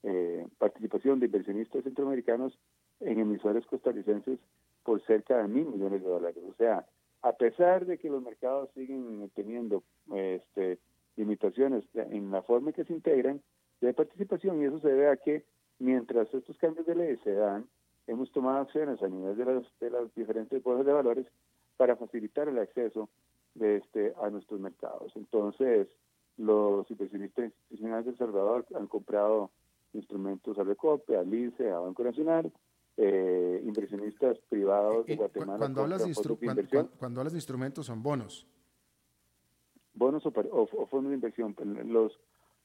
eh, participación de inversionistas centroamericanos en emisores costarricenses por cerca de mil millones de dólares. O sea, a pesar de que los mercados siguen teniendo este, limitaciones en la forma en que se integran de participación, y eso se debe a que mientras estos cambios de ley se dan, hemos tomado acciones a nivel de las, de las diferentes bolsas de valores para facilitar el acceso de este a nuestros mercados. Entonces, los inversionistas institucionales de El Salvador han comprado instrumentos a Recope, a LICE, a Banco Nacional, eh, inversionistas privados de Guatemala. Cuando hablas de, cuando, hablas de instrumentos, son bonos. Bonos o, fondos de inversión. Pues, los,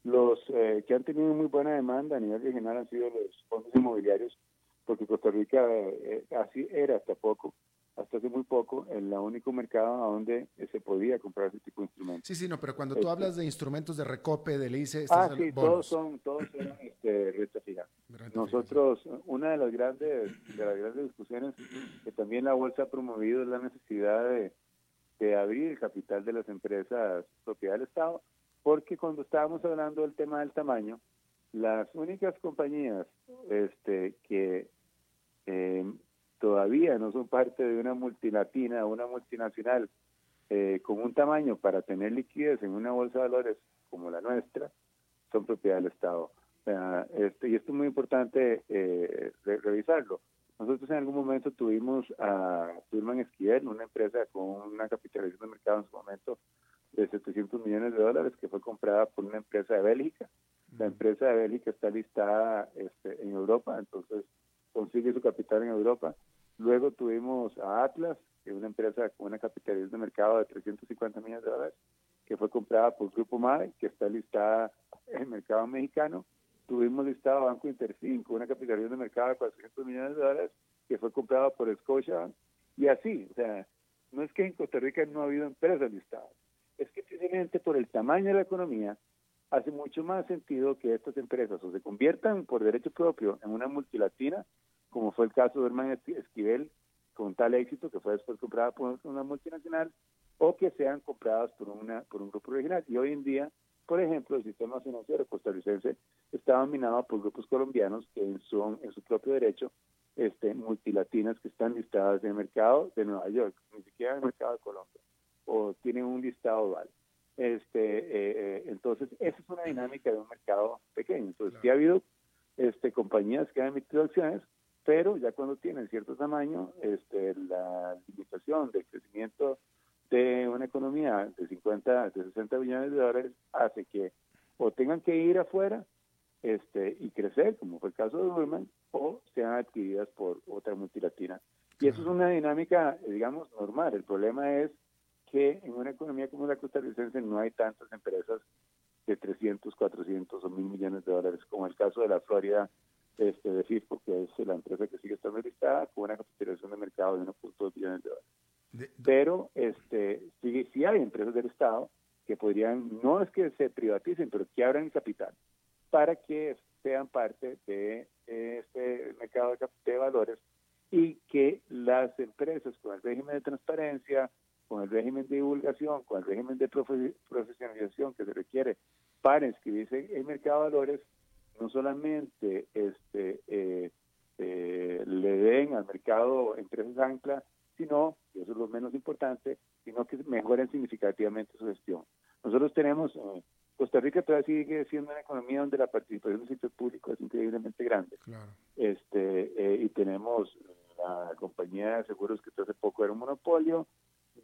los eh, que han tenido muy buena demanda a nivel regional han sido los fondos inmobiliarios, porque Costa Rica eh, así era hasta poco hasta hace muy poco el único mercado donde se podía comprar ese tipo de instrumentos. Sí, sí, no, pero cuando tú este hablas de instrumentos de recope, de LICE... Ah, sí, todos son, todos son este, renta fija. Nosotros, una de las grandes de las grandes discusiones que también la Bolsa ha promovido es la necesidad de, de abrir el capital de las empresas propiedad del Estado, porque cuando estábamos hablando del tema del tamaño, las únicas compañías este, que eh, todavía no son parte de una multinatina o una multinacional eh, con un tamaño para tener liquidez en una bolsa de valores como la nuestra, son propiedad del Estado. este, y esto es muy importante eh, revisarlo. Nosotros en algún momento tuvimos a Turman Esquivel, una empresa con una capitalización de mercado en su momento de 700 millones de dólares, que fue comprada por una empresa de Bélgica. La empresa de Bélgica está listada este, en Europa, entonces consigue su capital en Europa. Luego tuvimos a Atlas, que es una empresa con una capitalización de mercado de 350 millones de dólares, que fue comprada por Grupo MADE, que está listada en el mercado mexicano. Tuvimos listado Banco Interfin con una capitalización de mercado de 400 millones de dólares, que fue comprada por Scotia. Y así, o sea, no es que en Costa Rica no ha habido empresas listadas, es que precisamente por el tamaño de la economía, hace mucho más sentido que estas empresas o se conviertan por derecho propio en una multilatina, como fue el caso de Herman Esquivel, con tal éxito que fue después comprada por una multinacional, o que sean compradas por, una, por un grupo regional. Y hoy en día, por ejemplo, el sistema financiero costarricense está dominado por grupos colombianos que son en su propio derecho este, multilatinas que están listadas en el mercado de Nueva York, ni siquiera en el mercado de Colombia, o tienen un listado dual. Este, eh, eh, entonces, esa es una dinámica de un mercado pequeño. Entonces, sí ha habido este, compañías que han emitido acciones, pero ya cuando tienen cierto tamaño, este, la limitación del crecimiento de una economía de 50, de 60 billones de dólares hace que o tengan que ir afuera este, y crecer, como fue el caso de Burman, o sean adquiridas por otra multilatina. Y eso es una dinámica, digamos, normal. El problema es que en una economía como la costarricense no hay tantas empresas de 300, 400 o 1000 millones de dólares, como el caso de la Florida este, de FIFO, que es la empresa que sigue estando listada, con una capitalización de mercado de 1.2 billones de dólares. Pero este, sí, sí hay empresas del Estado que podrían, no es que se privaticen, pero que abran capital para que sean parte de este mercado de valores y que las empresas con el régimen de transparencia, con el régimen de divulgación, con el régimen de profesionalización que se requiere para inscribirse en el mercado de valores, no solamente este, eh, eh, le den al mercado empresas ancla, sino, y eso es lo menos importante, sino que mejoren significativamente su gestión. Nosotros tenemos, eh, Costa Rica todavía sigue siendo una economía donde la participación del sector público es increíblemente grande. Este, y tenemos la compañía de seguros que hace poco era un monopolio,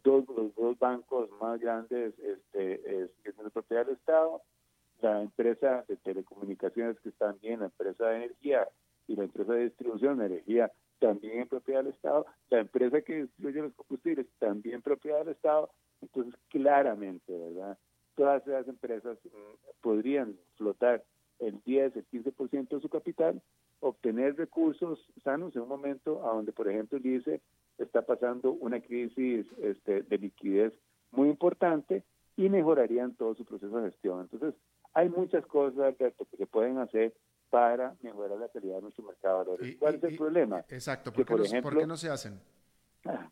dos, los dos bancos más grandes este, es, es la propiedad del Estado, la empresa de telecomunicaciones que están bien, la empresa de energía y la empresa de distribución de energía también propiedad del Estado, la empresa que distribuye los combustibles también propiedad del Estado, entonces claramente, ¿verdad? Todas esas empresas mm, podrían flotar el 10, el 15% de su capital obtener recursos sanos en un momento a donde, por ejemplo, dice está pasando una crisis este, de liquidez muy importante y mejorarían todo su proceso de gestión. Entonces, hay muchas cosas que se pueden hacer para mejorar la calidad de nuestro mercado de valores. ¿Cuál es el problema? Exacto, ¿por, qué no, ejemplo, ¿por, no, se hacen? Ah,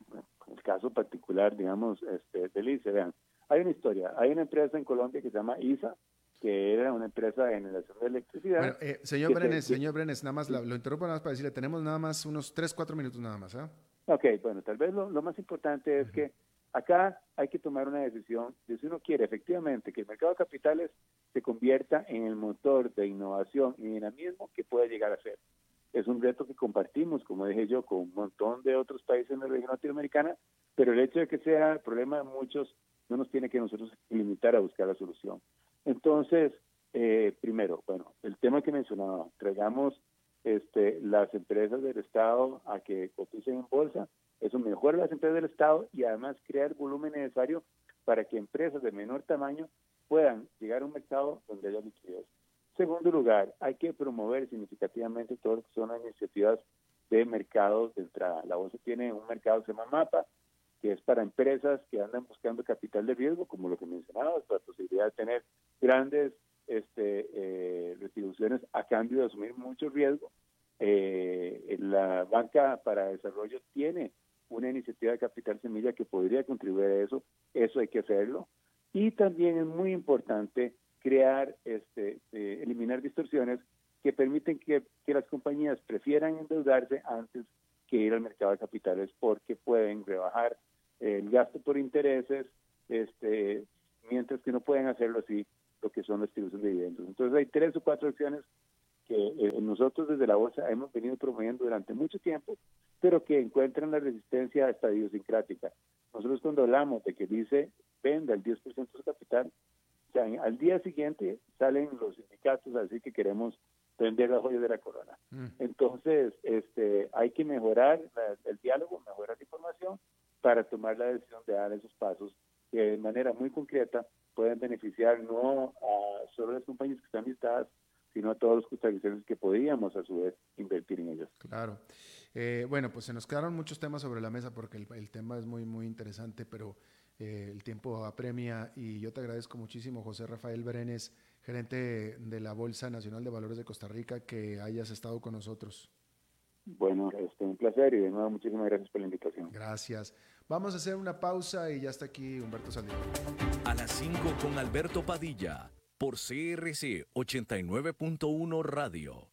el caso particular, digamos, este, de Lice, vean, hay una historia, hay una empresa en Colombia que se llama ISA, que era una empresa de generación de electricidad. Bueno, eh, señor Brenes, señor Brenes, nada más, lo, interrumpo nada más para decirle, tenemos nada más unos 3, 4 minutos nada más, ¿eh? Ok, bueno, tal vez lo, más importante es que acá hay que tomar una decisión de si uno quiere efectivamente que el mercado de capitales se convierta en el motor de innovación y dinamismo que pueda llegar a ser. Es un reto que compartimos, como dije yo, con un montón de otros países en la región latinoamericana, pero el hecho de que sea el problema de muchos no nos tiene que nosotros limitar a buscar la solución. Entonces, eh, primero, bueno, el tema que mencionaba, traigamos este, las empresas del Estado a que coticen en bolsa. Eso mejora las empresas del Estado y además crea el volumen necesario para que empresas de menor tamaño puedan llegar a un mercado donde haya liquidez. Segundo lugar, hay que promover significativamente todo lo que son las iniciativas de mercados de entrada. La bolsa tiene un mercado que se llama MAPA, que es para empresas que andan buscando capital de riesgo, como lo que mencionabas, la posibilidad de tener grandes este, eh, a cambio de asumir mucho riesgo. Eh, la banca para desarrollo tiene una iniciativa de capital semilla que podría contribuir a eso, eso hay que hacerlo. Y también es muy importante crear, este, eh, eliminar distorsiones que permiten que, que las compañías prefieran endeudarse antes que ir al mercado de capitales porque pueden rebajar el gasto por intereses, este, mientras que no pueden hacerlo así lo que son los tributos de dividendos. Entonces hay tres o cuatro acciones que eh, nosotros desde la bolsa hemos venido promoviendo durante mucho tiempo, pero que encuentran la resistencia esta idiosincrática. Nosotros cuando hablamos de que dice venda el 10% de su capital, o sea, al día siguiente salen los sindicatos así que queremos vender las joyas de la corona. Mm. Entonces, este, hay que mejorar el diálogo, mejorar la información para tomar la decisión de dar esos pasos que de manera muy concreta pueden beneficiar no a solo las compañías que están listadas, sino a todos los costarricenses que podríamos a su vez invertir en ellas. Claro. Eh, bueno, pues se nos quedaron muchos temas sobre la mesa porque el, tema es muy, muy interesante, pero eh, el tiempo apremia y yo te agradezco muchísimo, José Rafael Berenes, gerente de la Bolsa Nacional de Valores de Costa Rica, que hayas estado con nosotros. Bueno, este, un placer y de nuevo muchísimas gracias por la invitación. Gracias. Vamos a hacer una pausa y ya está aquí Humberto Saldívar. A las 5 con Alberto Padilla por CRC 89.1 Radio.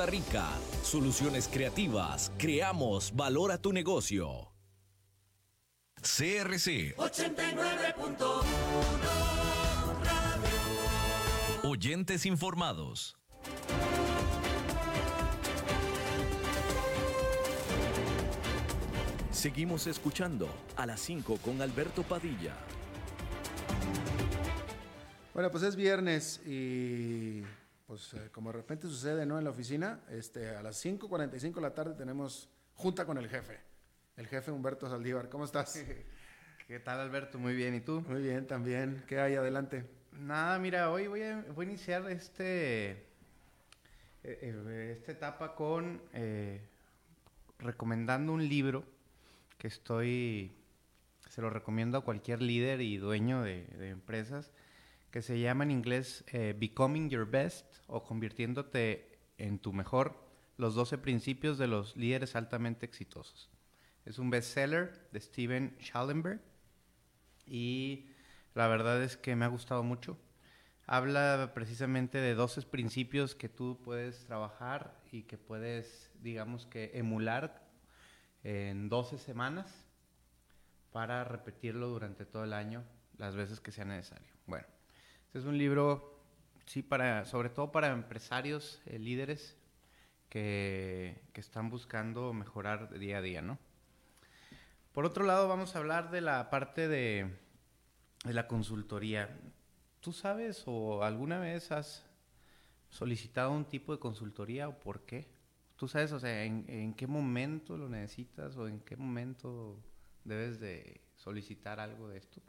Rica. Soluciones creativas. Creamos valor a tu negocio. CRC 89.1 Oyentes informados. Seguimos escuchando a las 5 con Alberto Padilla. Bueno, pues es viernes y pues eh, como de repente sucede ¿no? en la oficina, este, a las 5.45 de la tarde tenemos junta con el jefe, el jefe Humberto Saldívar. ¿Cómo estás? ¿Qué tal Alberto? Muy bien, ¿y tú? Muy bien, también. ¿Qué hay adelante? Nada, mira, hoy voy a, voy a iniciar este, eh, eh, esta etapa con recomendando un libro que estoy, se lo recomiendo a cualquier líder y dueño de, de empresas que se llama en inglés eh, Becoming Your Best o convirtiéndote en tu mejor, los 12 principios de los líderes altamente exitosos. Es un bestseller de Steven Schallenberg y la verdad es que me ha gustado mucho. Habla precisamente de 12 principios que tú puedes trabajar y que puedes, digamos que, emular en 12 semanas para repetirlo durante todo el año las veces que sea necesario. Bueno, este es un libro, sí, para, sobre todo para empresarios, eh, líderes, que, que están buscando mejorar día a día, ¿no? Por otro lado, vamos a hablar de la parte de, de la consultoría. ¿Tú sabes o alguna vez has solicitado un tipo de consultoría o por qué? ¿Tú sabes, o sea, en, en qué momento lo necesitas o en qué momento debes de solicitar algo de esto?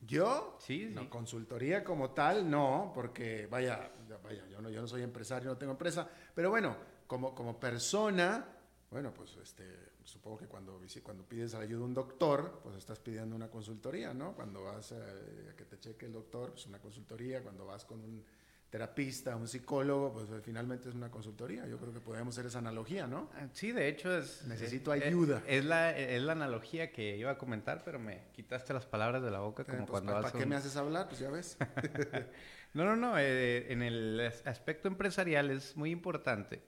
¿Yo? Sí, No, sí. consultoría como tal, no, porque vaya, vaya, yo no, yo no soy empresario, no tengo empresa, pero bueno, como, como persona, bueno, pues este, supongo que cuando, cuando pides ayuda a un doctor, pues estás pidiendo una consultoría, ¿no? Cuando vas eh, a que te cheque el doctor, pues una consultoría, cuando vas con un terapista, un psicólogo, pues eh, finalmente es una consultoría. Yo creo que podemos hacer esa analogía, ¿no? Ah, Sí, de hecho es... Necesito es- ayuda. Es, la, es la analogía que iba a comentar, pero me quitaste las palabras de la boca como Eh, pues, cuando ¿Para vas a qué un- me haces hablar? Pues ya ves. No, no, no. eh, en el as- aspecto empresarial es muy importante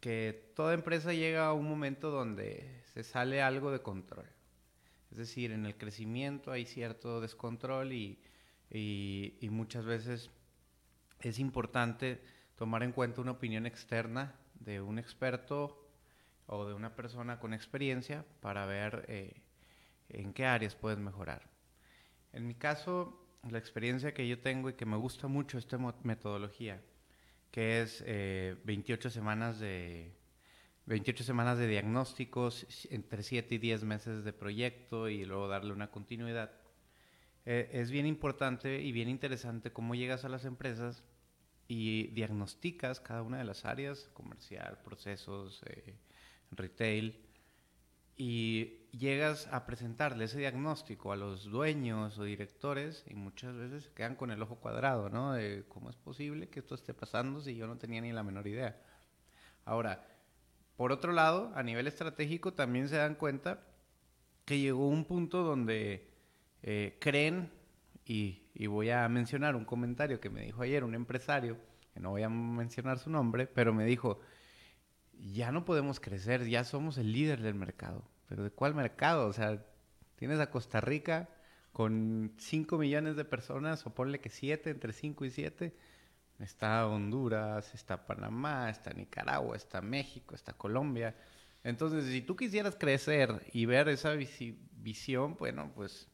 que toda empresa llega a un momento donde se sale algo de control. Es decir, en el crecimiento hay cierto descontrol y, y- y muchas veces es importante tomar en cuenta una opinión externa de un experto o de una persona con experiencia para ver eh, en qué áreas puedes mejorar. En mi caso, la experiencia que yo tengo y que me gusta mucho esta metodología, que es eh, 28 semanas de 28 semanas de diagnósticos, entre 7 y 10 meses de proyecto y luego darle una continuidad. Eh, es bien importante y bien interesante cómo llegas a las empresas y diagnosticas cada una de las áreas, comercial, procesos, eh, retail, y llegas a presentarle ese diagnóstico a los dueños o directores y muchas veces se quedan con el ojo cuadrado, ¿no? De cómo es posible que esto esté pasando si yo no tenía ni la menor idea. Ahora, por otro lado, a nivel estratégico también se dan cuenta que llegó un punto donde eh, creen, y, voy a mencionar un comentario que me dijo ayer un empresario, que no voy a mencionar su nombre, pero me dijo, ya no podemos crecer, ya somos el líder del mercado. ¿Pero de cuál mercado? O sea, tienes a Costa Rica con 5 millones de personas, o ponle que 7, entre 5 y 7. Está Honduras, está Panamá, está Nicaragua, está México, está Colombia. Entonces, si tú quisieras crecer y ver esa visi- visión, bueno, pues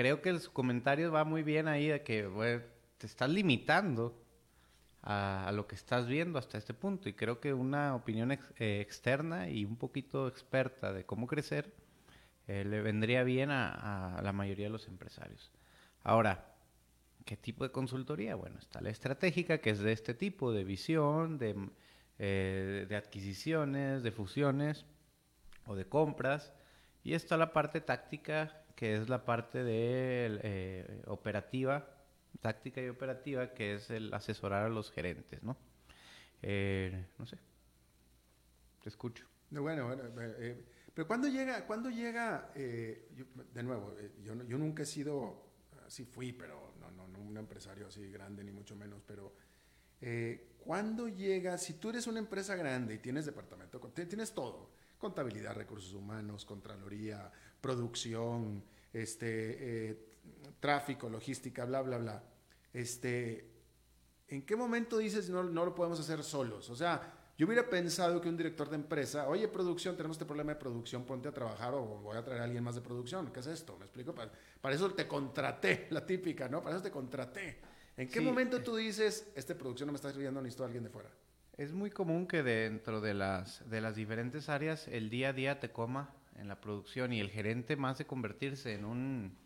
creo que su comentario va muy bien ahí de que bueno, te estás limitando a, a lo que estás viendo hasta este punto. Y creo que una opinión ex- eh, externa y un poquito experta de cómo crecer eh, le vendría bien a, a la mayoría de los empresarios. Ahora, ¿qué tipo de consultoría? Bueno, está la estratégica, que es de este tipo, de visión, de, eh, de adquisiciones, de fusiones o de compras. Y está la parte táctica, que es la parte de eh, operativa, táctica y operativa, que es el asesorar a los gerentes, ¿no? Eh, no sé. Te escucho. No, Bueno, bueno, eh, pero cuando llega, cuando llega, de nuevo, yo, yo nunca he sido, así fui, pero no, no, no un empresario así grande ni mucho menos, pero cuando llega, si tú eres una empresa grande y tienes departamento, tienes todo, contabilidad, recursos humanos, contraloría, producción, este, eh, tráfico, logística, bla, bla, bla, este, ¿en qué momento dices no, no lo podemos hacer solos? O sea, yo hubiera pensado que un director de empresa, oye, producción, tenemos este problema de producción, ponte a trabajar o voy a traer a alguien más de producción. ¿Qué es esto? ¿Me explico? Para, para eso te contraté, la típica, ¿no? Para eso te contraté. ¿En qué Sí. momento tú dices, esta producción no me está sirviendo, necesito a alguien de fuera? Es muy común que dentro de las, de las diferentes áreas el día a día te coma en la producción y el gerente más de convertirse en un,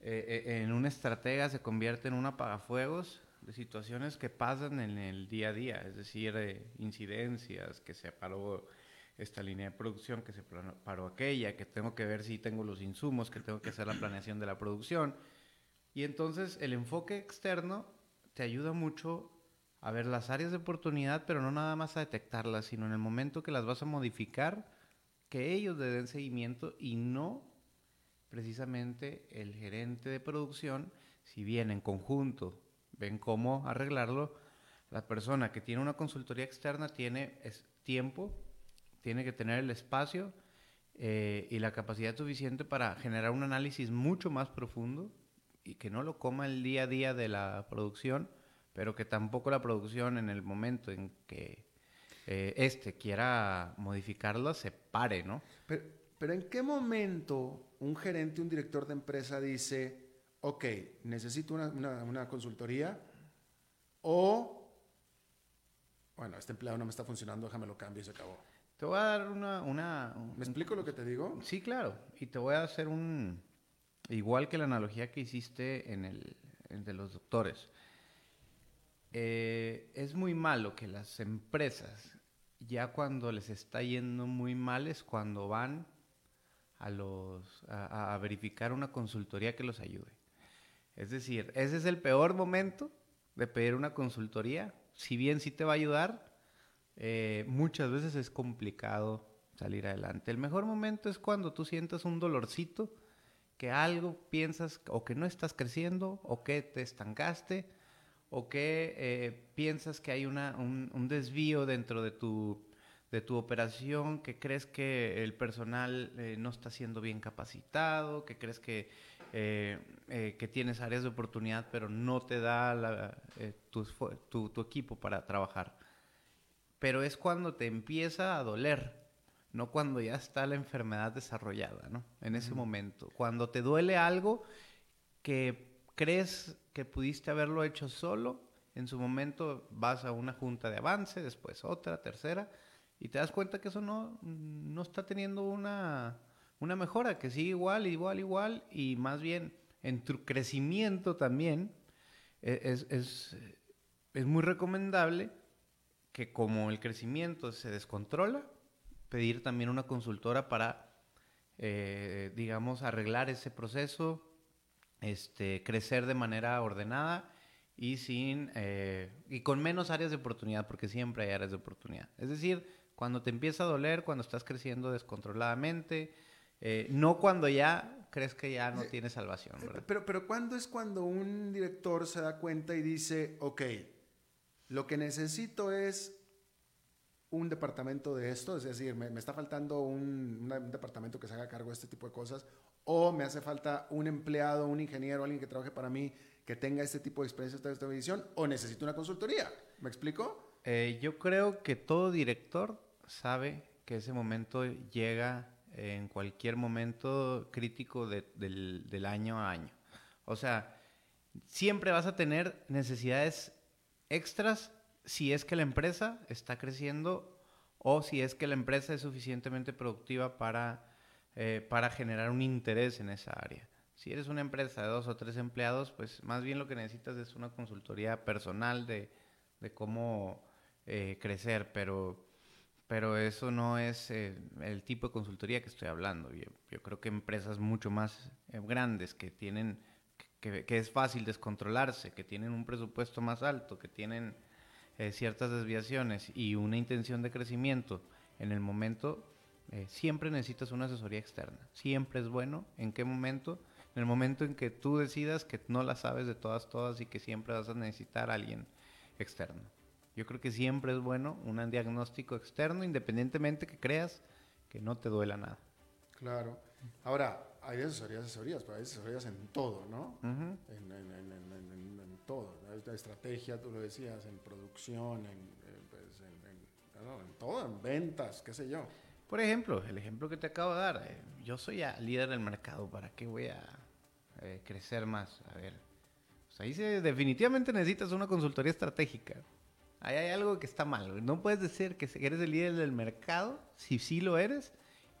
eh, eh, en un estratega se convierte en un apagafuegos de situaciones que pasan en el día a día, es decir, eh, incidencias, que se paró esta línea de producción, que se paró aquella, que tengo que ver si tengo los insumos, que tengo que hacer la planeación de la producción. Y entonces el enfoque externo te ayuda mucho a ver las áreas de oportunidad, pero no nada más a detectarlas, sino en el momento que las vas a modificar, que ellos le den seguimiento y no precisamente el gerente de producción, si bien en conjunto ven cómo arreglarlo, la persona que tiene una consultoría externa tiene tiempo, tiene que tener el espacio eh, y la capacidad suficiente para generar un análisis mucho más profundo y que no lo coma el día a día de la producción, pero que tampoco la producción en el momento en que eh, este quiera modificarlo, se pare, ¿no? Pero, pero ¿en qué momento un gerente, un director de empresa dice, ok, necesito una, una- una consultoría o, bueno, este empleado no me está funcionando, déjame lo cambio y se acabó? Te voy a dar una... una un- ¿Me explico lo que te digo? Sí, claro. Y te voy a hacer un... Igual que la analogía que hiciste en el, el de los doctores. Eh, es muy malo que las empresas, ya cuando les está yendo muy mal, es cuando van a, los, a, verificar una consultoría que los ayude. Es decir, ese es el peor momento de pedir una consultoría. Si bien sí te va a ayudar, eh, muchas veces es complicado salir adelante. El mejor momento es cuando tú sientas un dolorcito, que algo piensas o que no estás creciendo o que te estancaste o que eh, piensas que hay una, un, un desvío dentro de tu, de tu operación, que crees que el personal eh, no está siendo bien capacitado, que crees que, eh, que tienes áreas de oportunidad pero no te da la, tu, esfu- tu- tu equipo para trabajar. Pero es cuando te empieza a doler, no cuando ya está la enfermedad desarrollada, ¿no? En ese momento. Cuando te duele algo que crees que pudiste haberlo hecho solo, en su momento vas a una junta de avance, después otra, tercera, y te das cuenta que eso no, no está teniendo una, una mejora, que sigue igual, igual, igual, y más bien en tu crecimiento también e- es, es, es muy recomendable que como el crecimiento se descontrola, pedir también una consultora para, eh, digamos, arreglar ese proceso, este, crecer de manera ordenada y sin eh, y con menos áreas de oportunidad, porque siempre hay áreas de oportunidad. Es decir, cuando te empieza a doler, cuando estás creciendo descontroladamente, eh, no cuando ya crees que ya no tienes salvación, Eh, ¿verdad? Pero, pero ¿cuándo es cuando un director se da cuenta y dice, ok, lo que necesito es un departamento de esto, es decir, me, me está faltando un departamento que se haga cargo de este tipo de cosas, o me hace falta un empleado, un ingeniero, alguien que trabaje para mí, que tenga este tipo de experiencia, esta, esta visión, o necesito una consultoría. ¿Me explico? Eh, yo creo que todo director sabe que ese momento llega en cualquier momento crítico de- del, del año a año. O sea, siempre vas a tener necesidades extras si es que la empresa está creciendo o si es que la empresa es suficientemente productiva para, eh, para generar un interés en esa área. Si eres una empresa de dos o tres empleados, pues más bien lo que necesitas es una consultoría personal de, cómo eh, crecer, pero, pero eso no es eh, el tipo de consultoría que estoy hablando. Yo, creo que empresas mucho más grandes que tienen, que, que es fácil descontrolarse, que tienen un presupuesto más alto, que tienen ciertas desviaciones y una intención de crecimiento en el momento, eh, siempre necesitas una asesoría externa. Siempre es bueno. ¿En qué momento? En el momento en que tú decidas que no la sabes de todas, todas y que siempre vas a necesitar a alguien externo. Yo creo que siempre es bueno un diagnóstico externo, independientemente que creas que no te duela nada. Claro. Ahora, hay asesorías, asesorías, pero hay asesorías en todo, ¿no? En, en- en- en- en- en- en todo. La estrategia, tú lo decías, en producción, en, en, pues, en- en- en todo, en ventas, qué sé yo. Por ejemplo, el ejemplo que te acabo de dar, eh, yo soy líder del mercado, ¿para qué voy a eh, crecer más? A ver, pues ahí se, definitivamente necesitas una consultoría estratégica. Ahí hay algo que está mal. No puedes decir que eres el líder del mercado, si sí lo eres,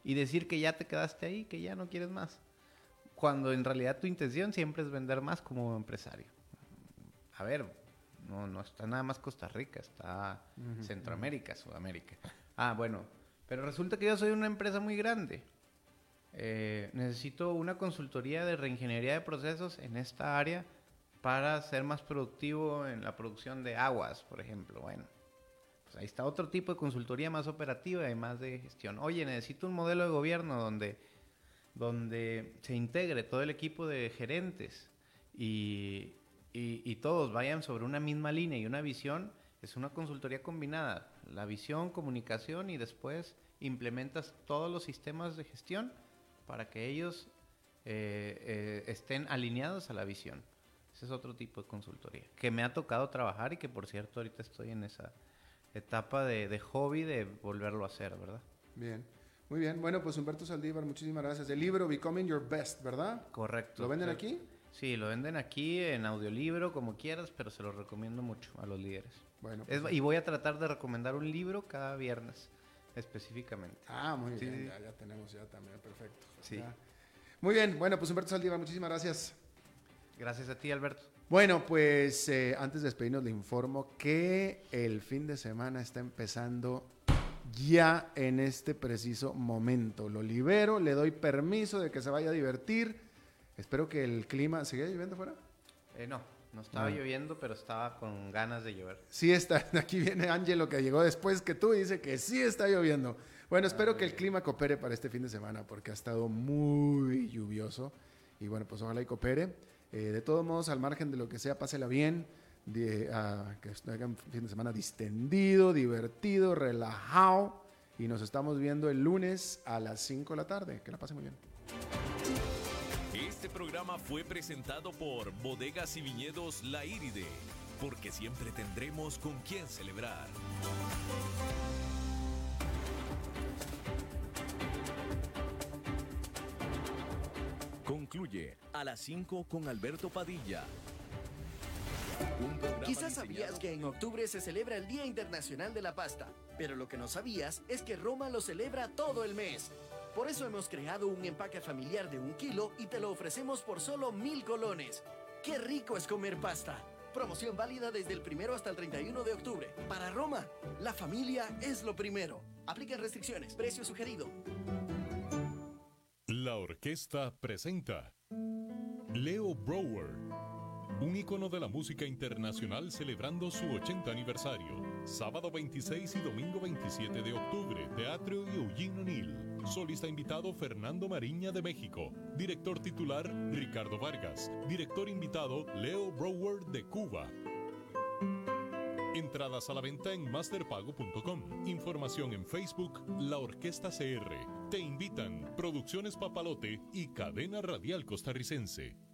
y decir que ya te quedaste ahí, que ya no quieres más. Cuando en realidad tu intención siempre es vender más como empresario. A ver, no, no está nada más Costa Rica, está Centroamérica, Sudamérica. Ah, bueno, pero resulta que yo soy una empresa muy grande. Eh, necesito una consultoría de reingeniería de procesos en esta área para ser más productivo en la producción de aguas, por ejemplo. Bueno, pues ahí está otro tipo de consultoría más operativa y más de gestión. Oye, necesito un modelo de gobierno donde, donde se integre todo el equipo de gerentes y, y- y todos vayan sobre una misma línea y una visión. Es una consultoría combinada. La visión, comunicación y después implementas todos los sistemas de gestión para que ellos eh, eh, estén alineados a la visión. Ese es otro tipo de consultoría que me ha tocado trabajar y que por cierto ahorita estoy en esa, etapa de, de hobby de volverlo a hacer, ¿verdad? Bien. Muy bien. Bueno, pues Humberto Saldívar, muchísimas gracias. El libro Becoming Your Best, ¿verdad? Correcto. ¿Lo venden aquí? Sí, lo venden aquí en audiolibro, como quieras, pero se lo recomiendo mucho a los líderes. Bueno. Es- pues- y voy a tratar de recomendar un libro cada viernes, específicamente. Ah, muy Sí, bien. sí. Ya, ya tenemos ya también. Perfecto. Sí. Ya. Muy bien. Bueno, pues Humberto Saldívar, muchísimas gracias. Gracias a ti, Alberto. Bueno, pues eh, antes de despedirnos le informo que el fin de semana está empezando ya en este preciso momento. Lo libero, le doy permiso de que se vaya a divertir. Espero que el clima... ¿Sigue lloviendo fuera? Eh, no, no estaba Ah. lloviendo, pero estaba con ganas de llover. Sí está. Aquí viene Ángelo que llegó después que tú y dice que sí está lloviendo. Bueno, espero que el clima coopere para este fin de semana porque ha estado muy lluvioso. Y bueno, pues ojalá y coopere. Eh, de todos modos, al margen de lo que sea, pásela bien. De, ah, que hagan un fin de semana distendido, divertido, relajado. Y nos estamos viendo el lunes a las 5 de la tarde. Que la pasen muy bien. Este programa fue presentado por Bodegas y Viñedos La Iride, porque siempre tendremos con quién celebrar. Concluye a las 5 con Alberto Padilla. Quizás sabías que en octubre se celebra el Día Internacional de la Pasta, pero lo que no sabías es que Roma lo celebra todo el mes. Por eso hemos creado un empaque familiar de un kilo y te lo ofrecemos por solo mil colones. ¡Qué rico es comer pasta! Promoción válida desde el primero hasta el 31 de octubre. Para Roma, la familia es lo primero. Aplican restricciones. Precio sugerido. La orquesta presenta Leo Brower, un ícono de la música internacional celebrando su 80 aniversario. Sábado 26 y domingo 27 de octubre, Teatro Eugene O'Neill. Solista invitado Fernando Mariña de México. Director titular Ricardo Vargas. Director invitado Leo Brower de Cuba. Entradas a la venta en masterpago.com. Información en Facebook La Orquesta CR. Te invitan Producciones Papalote y Cadena Radial Costarricense.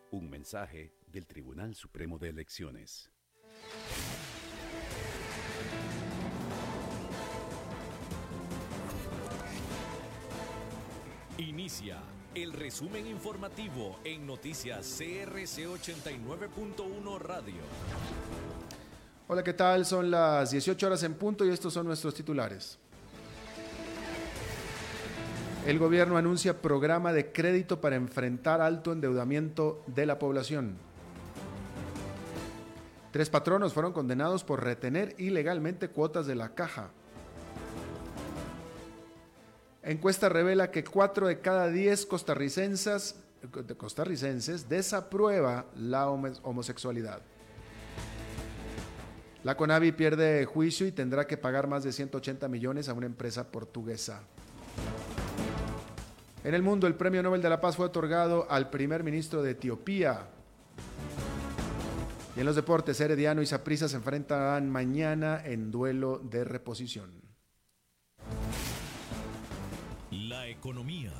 Un mensaje del Tribunal Supremo de Elecciones. Inicia el resumen informativo en noticias CRC 89.1 Radio. Hola, ¿qué tal? Son las 18 horas en punto y estos son nuestros titulares. El gobierno anuncia programa de crédito para enfrentar alto endeudamiento de la población. Tres patronos fueron condenados por retener ilegalmente cuotas de la caja. Encuesta revela que 4 de cada 10 costarricenses, costarricenses desaprueba la homo- homosexualidad. La Conavi pierde juicio y tendrá que pagar más de 180 millones a una empresa portuguesa. En el mundo, el Premio Nobel de la Paz fue otorgado al primer ministro de Etiopía. Y en los deportes, Herediano y Saprissa se enfrentarán mañana en duelo de reposición. La economía.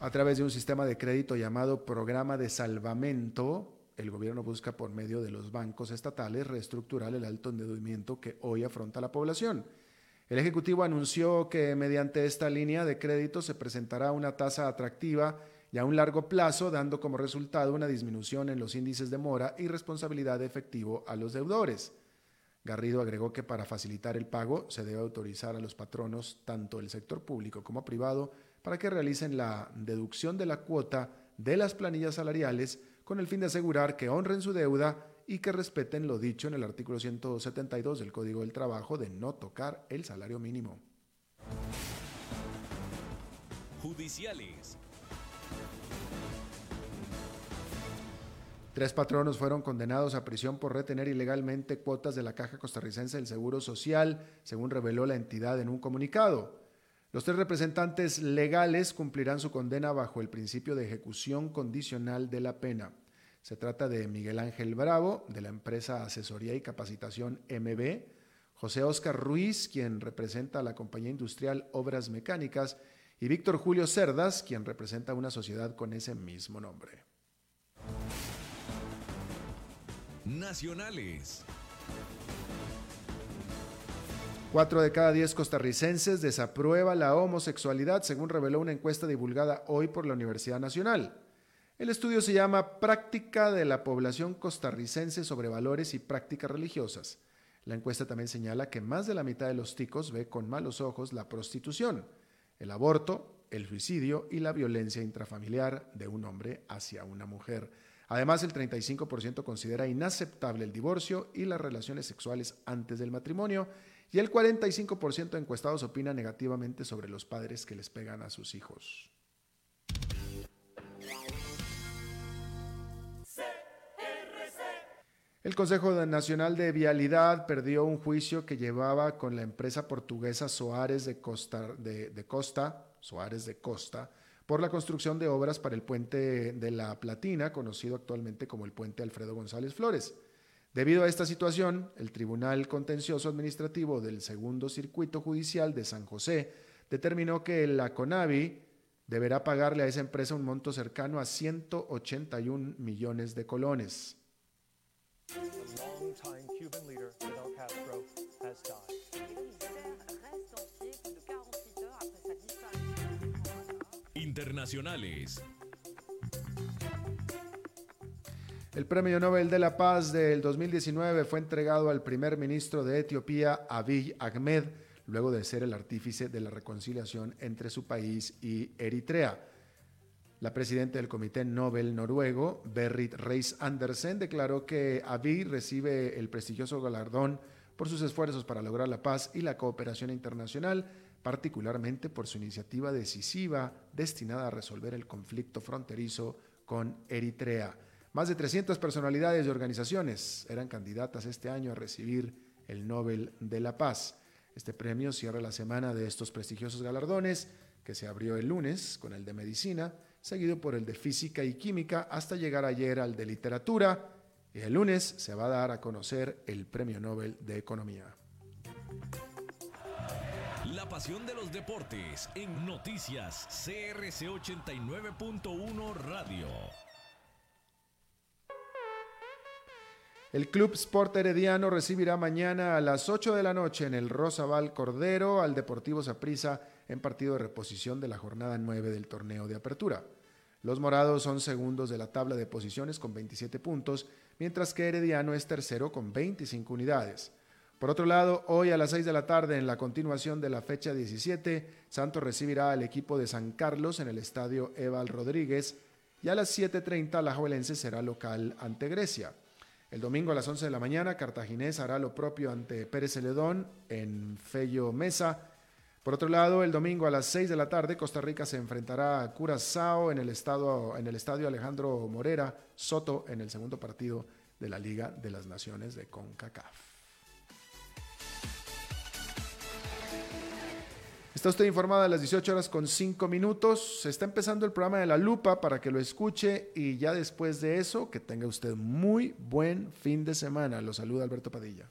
A través de un sistema de crédito llamado Programa de Salvamento, el gobierno busca por medio de los bancos estatales reestructurar el alto endeudamiento que hoy afronta la población. El Ejecutivo anunció que mediante esta línea de crédito se presentará una tasa atractiva y a un largo plazo, dando como resultado una disminución en los índices de mora y responsabilidad de efectivo a los deudores. Garrido agregó que para facilitar el pago se debe autorizar a los patronos, tanto del sector público como privado, para que realicen la deducción de la cuota de las planillas salariales con el fin de asegurar que honren su deuda y que respeten lo dicho en el artículo 172 del Código del Trabajo de no tocar el salario mínimo. Judiciales. Tres patronos fueron condenados a prisión por retener ilegalmente cuotas de la Caja Costarricense del Seguro Social, según reveló la entidad en un comunicado. Los tres representantes legales cumplirán su condena bajo el principio de ejecución condicional de la pena. Se trata de Miguel Ángel Bravo, de la empresa Asesoría y Capacitación MB, José Oscar Ruiz, quien representa a la compañía industrial Obras Mecánicas, y Víctor Julio Cerdas, quien representa una sociedad con ese mismo nombre. Nacionales. Cuatro de cada diez costarricenses desaprueba la homosexualidad, según reveló una encuesta divulgada hoy por la Universidad Nacional. El estudio se llama Práctica de la población costarricense sobre valores y prácticas religiosas. La encuesta también señala que más de la mitad de los ticos ve con malos ojos la prostitución, el aborto, el suicidio y la violencia intrafamiliar de un hombre hacia una mujer. Además, el 35% considera inaceptable el divorcio y las relaciones sexuales antes del matrimonio y el 45% de encuestados opina negativamente sobre los padres que les pegan a sus hijos. El Consejo Nacional de Vialidad perdió un juicio que llevaba con la empresa portuguesa Soares de Costa, de, de Costa, Soares de Costa, por la construcción de obras para el puente de la Platina, conocido actualmente como el puente Alfredo González Flores. Debido a esta situación, el Tribunal Contencioso Administrativo del Segundo Circuito Judicial de San José determinó que la CONAVI deberá pagarle a esa empresa un monto cercano a 181 millones de colones. Internacionales. El Premio Nobel de la Paz del 2019 fue entregado al primer ministro de Etiopía, Abiy Ahmed, luego de ser el artífice de la reconciliación entre su país y Eritrea. La presidenta del Comité Nobel noruego, Berit Reis Andersen, declaró que Abiy recibe el prestigioso galardón por sus esfuerzos para lograr la paz y la cooperación internacional, particularmente por su iniciativa decisiva destinada a resolver el conflicto fronterizo con Eritrea. Más de 300 personalidades y organizaciones eran candidatas este año a recibir el Nobel de la Paz. Este premio cierra la semana de estos prestigiosos galardones, que se abrió el lunes con el de Medicina, seguido por el de Física y Química, hasta llegar ayer al de Literatura, y el lunes se va a dar a conocer el Premio Nobel de Economía. La pasión de los deportes en noticias CRC 89.1 Radio. El Club Sport Herediano recibirá mañana a las 8 de la noche en el Rosabal Cordero al Deportivo Saprissa en partido de reposición de la jornada 9 del torneo de apertura. Los morados son segundos de la tabla de posiciones con 27 puntos, mientras que Herediano es tercero con 25 unidades. Por otro lado, hoy a las 6 de la tarde, en la continuación de la fecha 17, Santos recibirá al equipo de San Carlos en el estadio Eval Rodríguez y a las 7.30 la Jovelense será local ante Grecia. El domingo a las 11 de la mañana, Cartaginés hará lo propio ante Pérez Celedón en Fello Mesa. Por otro lado, el domingo a las 6 de la tarde, Costa Rica se enfrentará a Curazao en el, estado, en el estadio Alejandro Morera Soto en el segundo partido de la Liga de las Naciones de CONCACAF. Está usted informada a las 18 horas con 5 minutos. Se está empezando el programa de La Lupa para que lo escuche y ya después de eso, que tenga usted muy buen fin de semana. Lo saluda Alberto Padilla.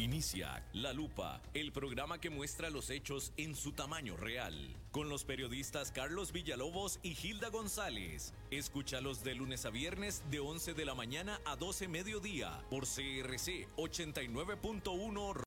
Inicia La Lupa, el programa que muestra los hechos en su tamaño real, con los periodistas Carlos Villalobos y Hilda González. Escúchalos de lunes a viernes de 11 de la mañana a 12 mediodía por CRC 89.1